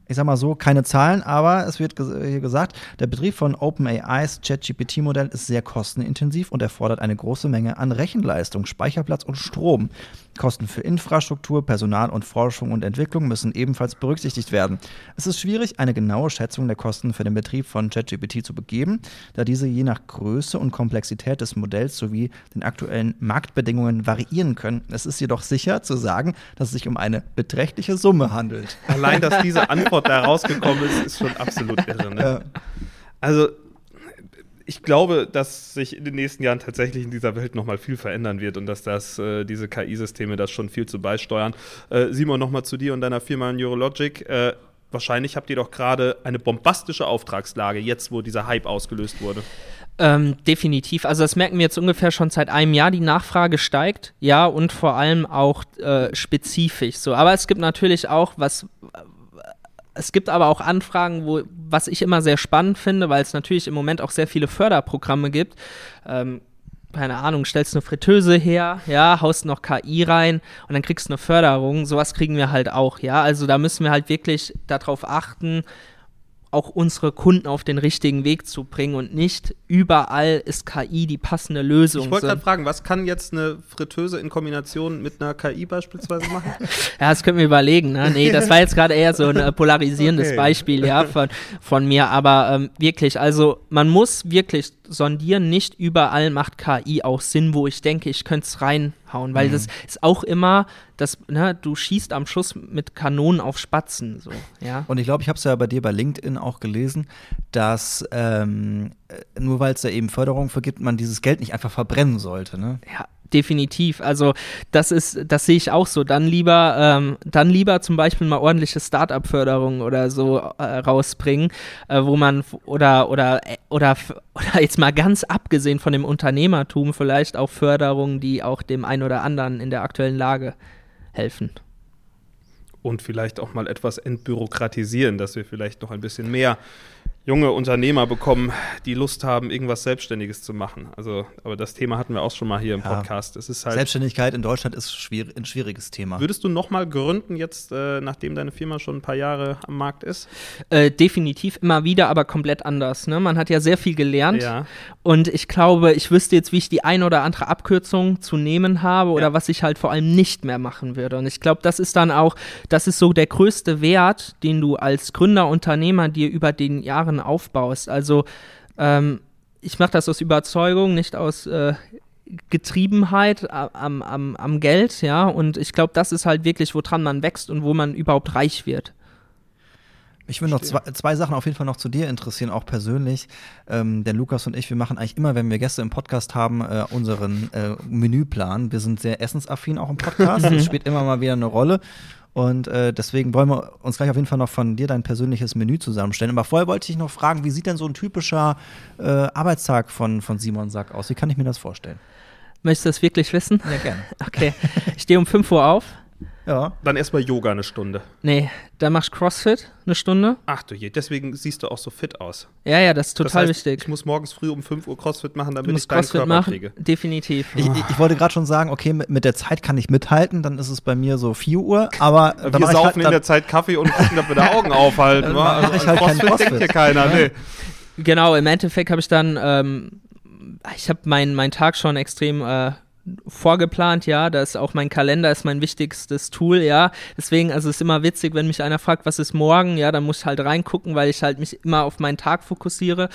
Ich sag mal so, keine Zahlen, aber es wird hier gesagt, der Betrieb von OpenAIs ChatGPT-Modell ist sehr kostenintensiv und erfordert eine große Menge an Rechenleistung, Speicherplatz und Strom. Kosten für Infrastruktur, Personal und Forschung und Entwicklung müssen ebenfalls berücksichtigt werden. Es ist schwierig, eine genaue Schätzung der Kosten für den Betrieb von ChatGPT zu begeben, da diese je nach Größe und Komplexität des Modells sowie den aktuellen Marktbedingungen variieren können. Es ist jedoch sicher zu sagen, dass es sich um eine beträchtliche Summe handelt. Allein, dass diese Antwort da rausgekommen ist, ist schon absolut irre. Ne? Ja. Also ich glaube, dass sich in den nächsten Jahren tatsächlich in dieser Welt noch mal viel verändern wird und dass das, äh, diese KI-Systeme das schon viel zu beisteuern. Äh, Simon, noch mal zu dir und deiner Firma Neurologic. Äh, wahrscheinlich habt ihr doch gerade eine bombastische Auftragslage, jetzt wo dieser Hype ausgelöst wurde. Ähm, definitiv. Also das merken wir jetzt ungefähr schon seit einem Jahr. Die Nachfrage steigt, ja, und vor allem auch äh, spezifisch. So, aber es gibt natürlich auch was, es gibt aber auch Anfragen, wo, was ich immer sehr spannend finde, weil es natürlich im Moment auch sehr viele Förderprogramme gibt. Ähm, keine Ahnung, stellst eine Fritteuse her, ja, haust noch KI rein und dann kriegst du eine Förderung. Sowas kriegen wir halt auch, ja. Also da müssen wir halt wirklich darauf achten, auch unsere Kunden auf den richtigen Weg zu bringen und nicht überall ist KI die passende Lösung. Ich wollte gerade fragen, was kann jetzt eine Fritteuse in Kombination mit einer KI beispielsweise machen? ja, das können wir überlegen. Ne? Nee, das war jetzt gerade eher so ein polarisierendes okay. Beispiel ja, von, von mir. Aber ähm, wirklich, also man muss wirklich sondieren, nicht überall macht KI auch Sinn, wo ich denke, ich könnte es reinhauen, weil mhm. das ist auch immer, dass ne, du schießt am Schuss mit Kanonen auf Spatzen. So, ja? Und ich glaube, ich habe es ja bei dir bei LinkedIn auch gelesen, dass ähm, äh, nur weil es da eben Förderung vergibt, man dieses Geld nicht einfach verbrennen sollte. Ne? Ja, definitiv. Also das ist, das sehe ich auch so. Dann lieber, ähm, dann lieber zum Beispiel mal ordentliche Start-up-Förderung oder so äh, rausbringen, äh, wo man oder oder oder oder jetzt mal ganz abgesehen von dem Unternehmertum vielleicht auch Förderungen, die auch dem einen oder anderen in der aktuellen Lage helfen. Und vielleicht auch mal etwas entbürokratisieren, dass wir vielleicht noch ein bisschen mehr junge Unternehmer bekommen, die Lust haben, irgendwas Selbstständiges zu machen. Also, aber das Thema hatten wir auch schon mal hier im ja. Podcast. Es ist halt Selbstständigkeit in Deutschland ist schwierig, ein schwieriges Thema. Würdest du noch mal gründen jetzt, äh, nachdem deine Firma schon ein paar Jahre am Markt ist? Äh, definitiv immer wieder, aber komplett anders. Ne? Man hat ja sehr viel gelernt ja. und ich glaube, ich wüsste jetzt, wie ich die eine oder andere Abkürzung zu nehmen habe oder ja. was ich halt vor allem nicht mehr machen würde. Und ich glaube, das ist dann auch, das ist so der größte Wert, den du als Gründer, Unternehmer dir über den Jahren Sachen aufbaust. Also ähm, ich mache das aus Überzeugung, nicht aus äh, Getriebenheit am, am, am Geld, ja. Und ich glaube, das ist halt wirklich, woran man wächst und wo man überhaupt reich wird. Mich würde noch zwei, zwei, Sachen auf jeden Fall noch zu dir interessieren, auch persönlich. Ähm, denn Lukas und ich, wir machen eigentlich immer, wenn wir Gäste im Podcast haben, äh, unseren äh, Menüplan. Wir sind sehr essensaffin auch im Podcast. das spielt immer mal wieder eine Rolle. Und äh, deswegen wollen wir uns gleich auf jeden Fall noch von dir dein persönliches Menü zusammenstellen. Aber vorher wollte ich noch fragen, wie sieht denn so ein typischer äh, Arbeitstag von, von Simon Sack aus? Wie kann ich mir das vorstellen? Möchtest du das wirklich wissen? Ja, gerne. Okay. Ich stehe um 5 Uhr auf. Ja. Dann erstmal Yoga eine Stunde. Nee, dann machst du CrossFit eine Stunde. Ach du je, deswegen siehst du auch so fit aus. Ja, ja, das ist total das heißt, wichtig. Ich muss morgens früh um 5 Uhr CrossFit machen, damit ich deinen CrossFit Körper machen? kriege. Definitiv. Ich, ich, ich wollte gerade schon sagen, okay, mit, mit, der Zeit kann ich mithalten, dann ist es bei mir so 4 Uhr, aber Wir dann saufen halt, in der Zeit Kaffee und gucken, dass wir da Augen aufhalten. dann also, ich halt CrossFit, CrossFit denkt hier keiner, ja. nee. Genau, im Endeffekt habe ich dann, ähm, ich habe meinen mein Tag schon extrem äh, vorgeplant, ja, da ist auch mein Kalender ist mein wichtigstes Tool, ja. Deswegen, also es ist immer witzig, wenn mich einer fragt, was ist morgen, ja, dann muss ich halt reingucken, weil ich halt mich immer auf meinen Tag fokussiere.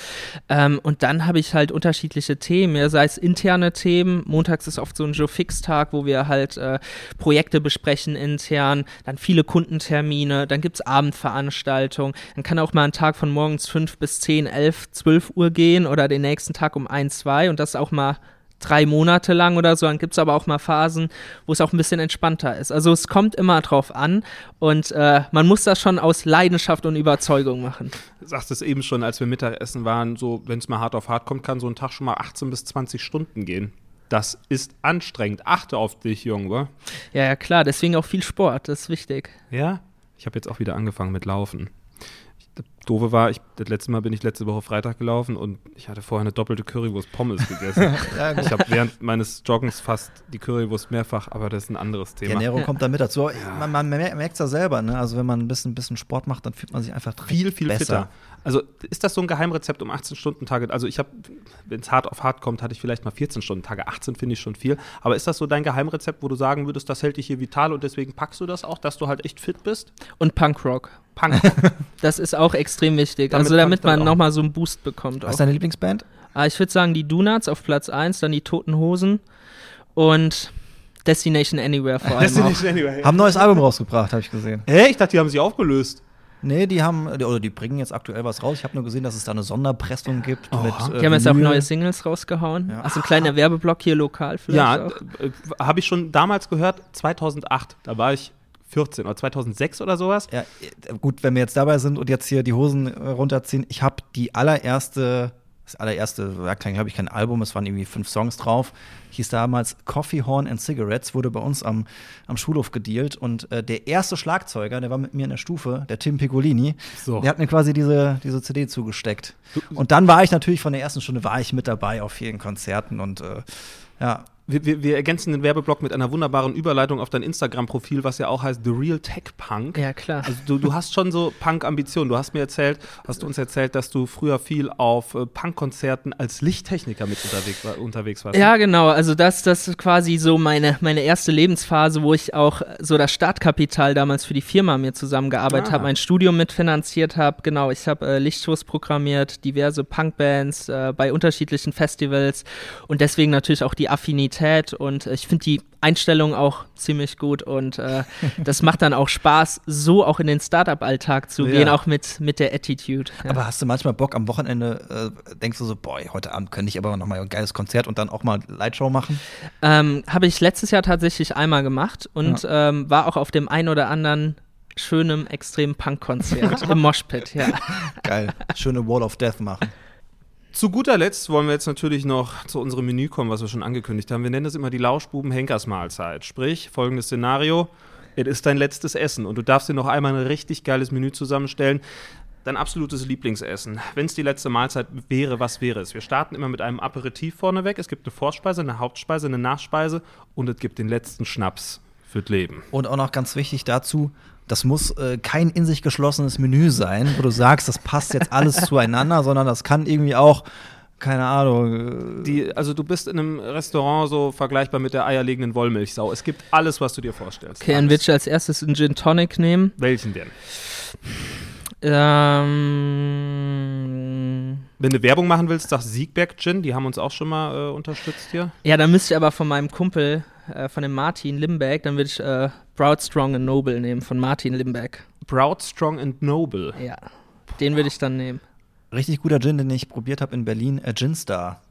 Ähm, und dann habe ich halt unterschiedliche Themen, ja, sei es interne Themen. Montags ist oft so ein Joe Fix-Tag, wo wir halt äh, Projekte besprechen intern, dann viele Kundentermine, dann gibt es Abendveranstaltungen, dann kann auch mal ein Tag von morgens fünf bis zehn, elf, zwölf Uhr gehen oder den nächsten Tag um ein, zwei und das auch mal drei Monate lang oder so. Dann gibt es aber auch mal Phasen, wo es auch ein bisschen entspannter ist. Also es kommt immer drauf an und äh, man muss das schon aus Leidenschaft und Überzeugung machen. Du sagst es eben schon, als wir Mittagessen waren, so wenn es mal hart auf hart kommt, kann so ein Tag schon mal 18 bis 20 Stunden gehen. Das ist anstrengend. Achte auf dich, Junge. Ja, ja, klar. Deswegen auch viel Sport. Das ist wichtig. Ja? Ich habe jetzt auch wieder angefangen mit Laufen Doofe war, ich, das letzte Mal bin ich letzte Woche Freitag gelaufen und ich hatte vorher eine doppelte Currywurst Pommes gegessen. ich habe während meines Joggens fast die Currywurst mehrfach, aber das ist ein anderes Thema. Die Ernährung kommt da mit dazu. Man, man merkt es ja selber, ne? Also wenn man ein bisschen, bisschen Sport macht, dann fühlt man sich einfach viel, viel besser. fitter. Also ist das so ein Geheimrezept um 18-Stunden-Tage? Also ich habe, wenn es hart auf hart kommt, hatte ich vielleicht mal 14-Stunden-Tage. 18 finde ich schon viel. Aber ist das so dein Geheimrezept, wo du sagen würdest, das hält dich hier vital und deswegen packst du das auch, dass du halt echt fit bist? Und Punkrock. Punk. Das ist auch extrem wichtig. Damit also damit man nochmal so einen Boost bekommt. Was Auch. ist deine Lieblingsband? Ah, ich würde sagen, die Donuts auf Platz 1, dann die Toten Hosen und Destination Anywhere vor allem auch. anyway. Haben ein neues Album rausgebracht, habe ich gesehen. Hä? Ich dachte, die haben sich aufgelöst. Nee, die haben, oder die bringen jetzt aktuell was raus. Ich habe nur gesehen, dass es da eine Sonderpressung gibt. Oha. Mit, äh, Die haben jetzt auch neue Singles rausgehauen. Ja. Also ein kleiner Werbeblock hier lokal vielleicht Ja, auch. äh, habe ich schon damals gehört, 2008. Da war ich 14 oder 2006 oder sowas. Ja, äh, gut, wenn wir jetzt dabei sind und jetzt hier die Hosen äh, runterziehen. Ich habe die allererste, das allererste, war glaube ich, kein Album, es waren irgendwie fünf Songs drauf. Hieß damals Coffee, Horn and Cigarettes, wurde bei uns am, am Schulhof gedealt. Und äh, der erste Schlagzeuger, der war mit mir in der Stufe, der Tim Piccolini, So. der hat mir quasi diese, diese CD zugesteckt. Und dann war ich natürlich von der ersten Stunde war ich mit dabei auf vielen Konzerten und äh, ja, Wir, wir, wir ergänzen den Werbeblock mit einer wunderbaren Überleitung auf dein Instagram-Profil, was ja auch heißt The Real Tech Punk. Ja, klar. Also du, du hast schon so Punk-Ambitionen. Du hast mir erzählt, hast du uns erzählt, dass du früher viel auf äh, Punk-Konzerten als Lichttechniker mit unterwegs, unterwegs warst. Ja, genau. Also das, das ist quasi so meine, meine erste Lebensphase, wo ich auch so das Startkapital damals für die Firma mir zusammengearbeitet Ah. habe, mein Studium mitfinanziert habe. Genau, ich habe äh, Lichtshows programmiert, diverse Punkbands äh, bei unterschiedlichen Festivals und deswegen natürlich auch die Affinität und äh, ich finde die Einstellung auch ziemlich gut und äh, das macht dann auch Spaß, so auch in den Startup-Alltag zu Ja. gehen, auch mit, mit der Attitude. Ja. Aber hast du manchmal Bock am Wochenende, äh, denkst du so, boah, heute Abend könnte ich aber noch mal ein geiles Konzert und dann auch mal Lightshow machen? Ähm, Habe ich letztes Jahr tatsächlich einmal gemacht und ähm, war auch auf dem ein oder anderen schönen, extremen Punk-Konzert im Moshpit, ja. Geil. Schöne Wall of Death machen. Zu guter Letzt wollen wir jetzt natürlich noch zu unserem Menü kommen, was wir schon angekündigt haben. Wir nennen das immer die Lauschbuben-Henkersmahlzeit. Sprich, folgendes Szenario: Es ist dein letztes Essen und du darfst dir noch einmal ein richtig geiles Menü zusammenstellen. Dein absolutes Lieblingsessen. Wenn es die letzte Mahlzeit wäre, was wäre es? Wir starten immer mit einem Aperitif vorneweg. Es gibt eine Vorspeise, eine Hauptspeise, eine Nachspeise und es gibt den letzten Schnaps fürs Leben. Und auch noch ganz wichtig dazu, das muss äh, kein in sich geschlossenes Menü sein, wo du sagst, das passt jetzt alles zueinander, sondern das kann irgendwie auch, keine Ahnung, äh, Die, also du bist in einem Restaurant so vergleichbar mit der eierlegenden Wollmilchsau. Es gibt alles, was du dir vorstellst. Okay, dann würde ich als erstes einen Gin Tonic nehmen. Welchen denn? Ähm, Wenn du Werbung machen willst, sag Siegberg Gin, die haben uns auch schon mal äh, unterstützt hier. ja, dann müsste ich aber von meinem Kumpel, äh, von dem Martin Limbeck, dann würde ich äh, Proud, Strong and Noble nehmen, von Martin Limbeck. Proud, Strong and Noble. Ja, den würde ich dann nehmen. richtig guter Gin, den ich probiert habe in Berlin, äh, Gin Star.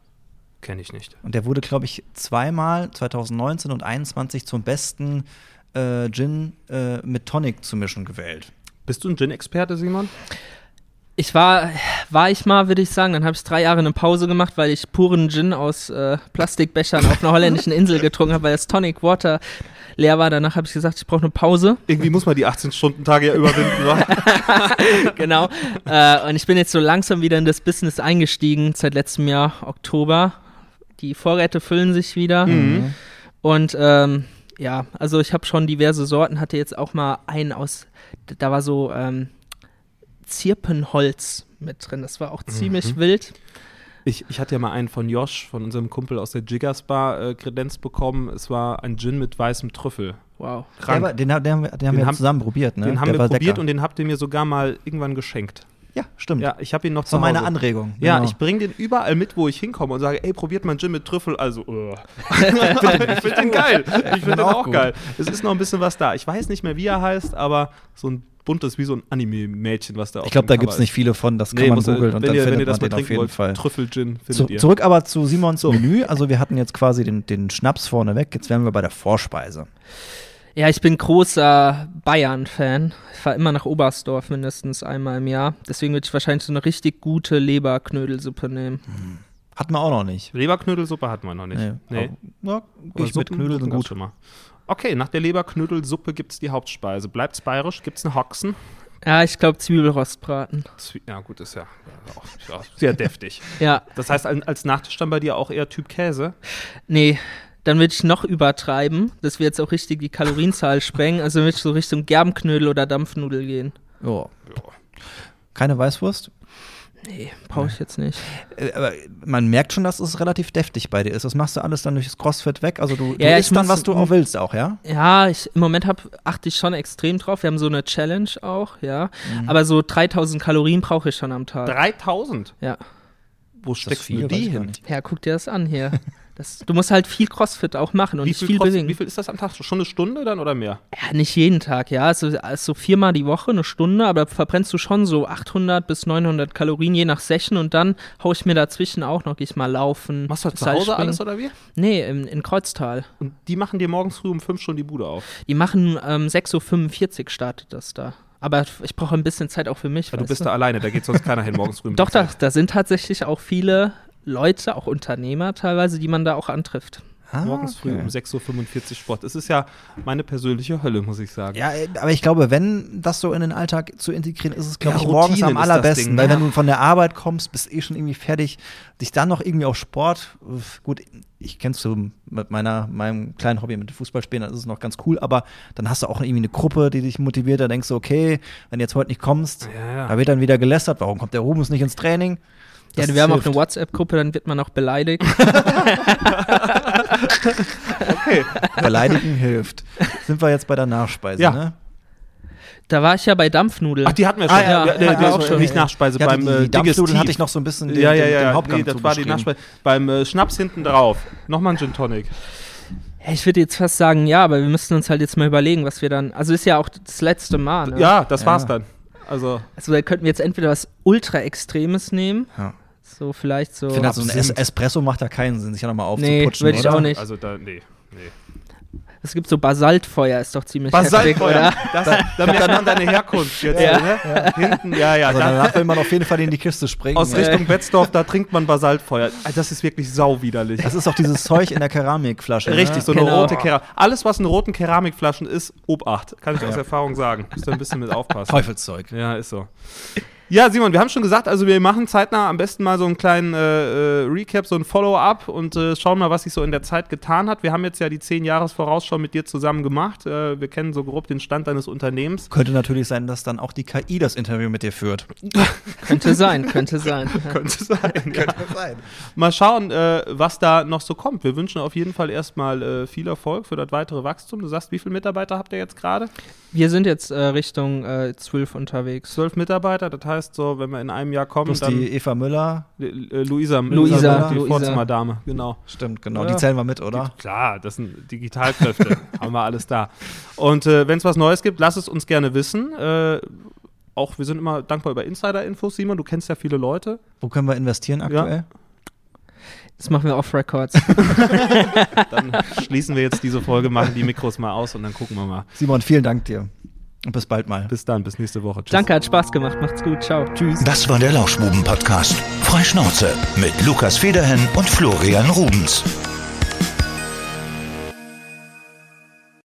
Kenne ich nicht. Und der wurde, glaube ich, zweimal, 2019 und 2021, zum besten äh, Gin äh, mit Tonic zu mischen gewählt. Bist du ein Gin-Experte, Simon? Ich war, war ich mal, würde ich sagen, dann habe ich drei Jahre eine Pause gemacht, weil ich puren Gin aus äh, Plastikbechern auf einer holländischen Insel getrunken habe, weil das Tonic Water leer war. Danach habe ich gesagt, ich brauche eine Pause. Irgendwie muss man die 18-Stunden-Tage ja überwinden, wa? genau. Äh, und ich bin jetzt so langsam wieder in das Business eingestiegen, seit letztem Jahr, Oktober. Die Vorräte füllen sich wieder. Mhm. Und ähm, ja, also ich habe schon diverse Sorten, hatte jetzt auch mal einen aus, da war so ähm, Zirpenholz mit drin. Das war auch ziemlich wild. Ich, ich hatte ja mal einen von Josh, von unserem Kumpel aus der Jiggers Bar, äh, Kredenz bekommen. Es war ein Gin mit weißem Trüffel. Wow. Der Krank. war, den, ha- den, haben wir- den haben Den wir haben- zusammen probiert, ne? Den haben Der wir probiert lecker. und den habt ihr mir sogar mal irgendwann geschenkt. Ja, stimmt. Ja, ich habe ihn noch das war zu meine. Anregung. Ja, genau. ich bringe den überall mit, wo ich hinkomme und sage, ey, probiert mal einen Gin mit Trüffel. Also, uh. ich finde den geil. Ich finde den auch auch gut. geil. Es ist noch ein bisschen was da. Ich weiß nicht mehr, wie er heißt, aber so ein buntes, wie so ein Anime-Mädchen, was da auf Ich glaube, da gibt es nicht viele von, das kann Nee, man googeln und dann ihr, wenn ihr findet das man mal den auf jeden wollt, Fall. Trüffel-Gin findet Zu, ihr. zurück aber zu Simons Menü. Also wir hatten jetzt quasi den, den Schnaps vorneweg. Jetzt wären wir bei der Vorspeise. Ja, ich bin großer Bayern-Fan. Ich fahre immer nach Oberstdorf mindestens einmal im Jahr. Deswegen würde ich wahrscheinlich so eine richtig gute Leberknödelsuppe nehmen. Hatten wir auch noch nicht. Leberknödelsuppe hatten wir noch nicht. Nee. Nee. Ja, Aber ich mit Knödeln sind gut. Schon mal. Okay, nach der Leberknödelsuppe gibt es die Hauptspeise. Bleibt's bayerisch? Gibt es eine Hoxen? Ja, ich glaube Zwiebelrostbraten. Zwie- Ja, gut, ist ja, auch, ja sehr deftig. Ja, Das heißt, als Nachtisch dann bei dir auch eher Typ Käse? nee, dann würde ich noch übertreiben, dass wir jetzt auch richtig die Kalorienzahl sprengen. Also würde ich so Richtung Gerbenknödel oder Dampfnudel gehen. Ja. Keine Weißwurst? Nee, brauche ich jetzt nicht. Äh, Aber man merkt schon, dass es relativ deftig bei dir ist. Das machst du alles dann durchs Crossfit weg. Also du, du Ja, isst ich dann, was du auch willst, auch, ja? Ja, ich, im Moment hab, achte ich schon extrem drauf. Wir haben so eine Challenge auch, ja. Aber so 3000 Kalorien brauche ich schon am Tag. 3000? Ja. Wo steckst viel? du die hin? Ja, guck dir das an hier. Das, du musst halt viel Crossfit auch machen und Wie nicht viel, viel bewegen. wie viel ist das am Tag? Schon eine Stunde dann oder mehr? Ja, nicht jeden Tag, ja. Also, also viermal die Woche, eine Stunde, aber verbrennst du schon so 800 bis 900 Kalorien je nach Session und dann hau ich mir dazwischen auch noch, geh ich mal laufen. Machst du das zu Hause Seilspringen. alles oder wie? Nee, in, in Kreuztal. Und die machen dir morgens früh um 5 schon die Bude auf. Die machen ähm, 6.45 Uhr startet das da. Aber ich brauche ein bisschen Zeit auch für mich. Ja, du bist da alleine, da geht sonst keiner hin morgens früh. um Doch, da, da sind tatsächlich auch viele Leute, auch Unternehmer teilweise, die man da auch antrifft. Ah, Morgens früh okay. um 6.45 Uhr Sport. Das ist ja meine persönliche Hölle, muss ich sagen. Ja, äh, aber ich glaube, wenn das so in den Alltag zu integrieren, ist es, glaube Ja, ich, morgens am ist das allerbesten. Ding, weil ja. wenn du von der Arbeit kommst, bist eh schon irgendwie fertig, dich dann noch irgendwie auf Sport, gut, ich kenn's so mit meiner, meinem kleinen Hobby mit dem Fußballspielen, dann ist es noch ganz cool, aber dann hast du auch irgendwie eine Gruppe, die dich motiviert, da denkst du, okay, wenn du jetzt heute nicht kommst, Ja, ja. da wird dann wieder gelästert, warum kommt der Rubens nicht ins Training? Ja, Das wir haben auch eine WhatsApp-Gruppe, dann wird man auch beleidigt. Okay. Beleidigen hilft. Sind wir jetzt bei der Nachspeise, Ja. ne? Da war ich ja bei Dampfnudeln. Ach, die hatten wir Ah, schon. ja, ja, ja, die- auch schon. Nicht Nachspeise, Ja, beim die, äh, die Dampfnudeln Digestiv. hatte ich noch so ein bisschen den, ja, ja, ja. den Hauptgang nee, das zu war die. Nachspeise. Beim äh, Schnaps hinten drauf. Nochmal ein Gin Tonic. Ja, ich würde jetzt fast sagen, ja, aber wir müssten uns halt jetzt mal überlegen, was wir dann. Also ist ja auch das letzte Mal. Ne? Ja, das Ja. war's dann. Also, Also da könnten wir jetzt entweder was ultra Extremes nehmen, Ja. So vielleicht so. Ich finde, so ein es. Espresso macht da keinen Sinn, sich ja nochmal Nee, aufzuputschen, würde ich oder? auch nicht. also da, nee. nee. Es gibt so Basaltfeuer, ist doch ziemlich heftig, Basaltfeuer. oder? Das, da merkt man deine Herkunft jetzt. Ja. Ne? Hinten, ja, ja. Also da, danach will man auf jeden Fall in die Kiste springen. aus Ja. Richtung Betzdorf, da trinkt man Basaltfeuer. Also Das ist wirklich sauwiderlich. Das ist auch dieses Zeug in der Keramikflasche. Richtig, ne? so eine Genau. rote Keramik. Alles, was in roten Keramikflaschen ist, Obacht. Kann ich aus Erfahrung sagen. Müsst ihr ein bisschen mit aufpassen. Teufelszeug. Ja, ist so. Ja, Simon, wir haben schon gesagt, also wir machen zeitnah am besten mal so einen kleinen äh, äh, Recap, so ein Follow-up und äh, schauen mal, was sich so in der Zeit getan hat. Wir haben jetzt ja die 10 Jahres Vorausschau mit dir zusammen gemacht. Äh, wir kennen so grob den Stand deines Unternehmens. Könnte natürlich sein, dass dann auch die KI das Interview mit dir führt. Könnte sein, könnte sein. Ja. Könnte sein. ja. sein. Mal schauen, äh, was da noch so kommt. Wir wünschen auf jeden Fall erstmal äh, viel Erfolg für das weitere Wachstum. Du sagst, wie viele Mitarbeiter habt ihr jetzt gerade? Wir sind jetzt äh, Richtung äh, 12 unterwegs. Zwölf Mitarbeiter. Das heißt so, wenn wir in einem Jahr kommen, Plus dann die Eva Müller. äh, Luisa, Luisa, die Luisa. Vorzimmerdame, genau. Stimmt, genau. Ja. Die zählen wir mit, oder? Klar, das sind Digitalkräfte. haben wir alles da. Und äh, wenn es was Neues gibt, lass es uns gerne wissen. Äh, auch wir sind immer dankbar über Insider-Infos, Simon. Du kennst ja viele Leute. Wo können wir investieren aktuell? Das machen wir off-Records. Dann schließen wir jetzt diese Folge, machen die Mikros mal aus und dann gucken wir mal. Simon, vielen Dank dir. Und bis bald mal. Bis dann, bis nächste Woche. Tschüss. Danke, hat Spaß gemacht. Macht's gut. Ciao. Tschüss. Das war der Lauschbuben-Podcast. Freischnauze mit Lukas Federhen und Florian Rubens.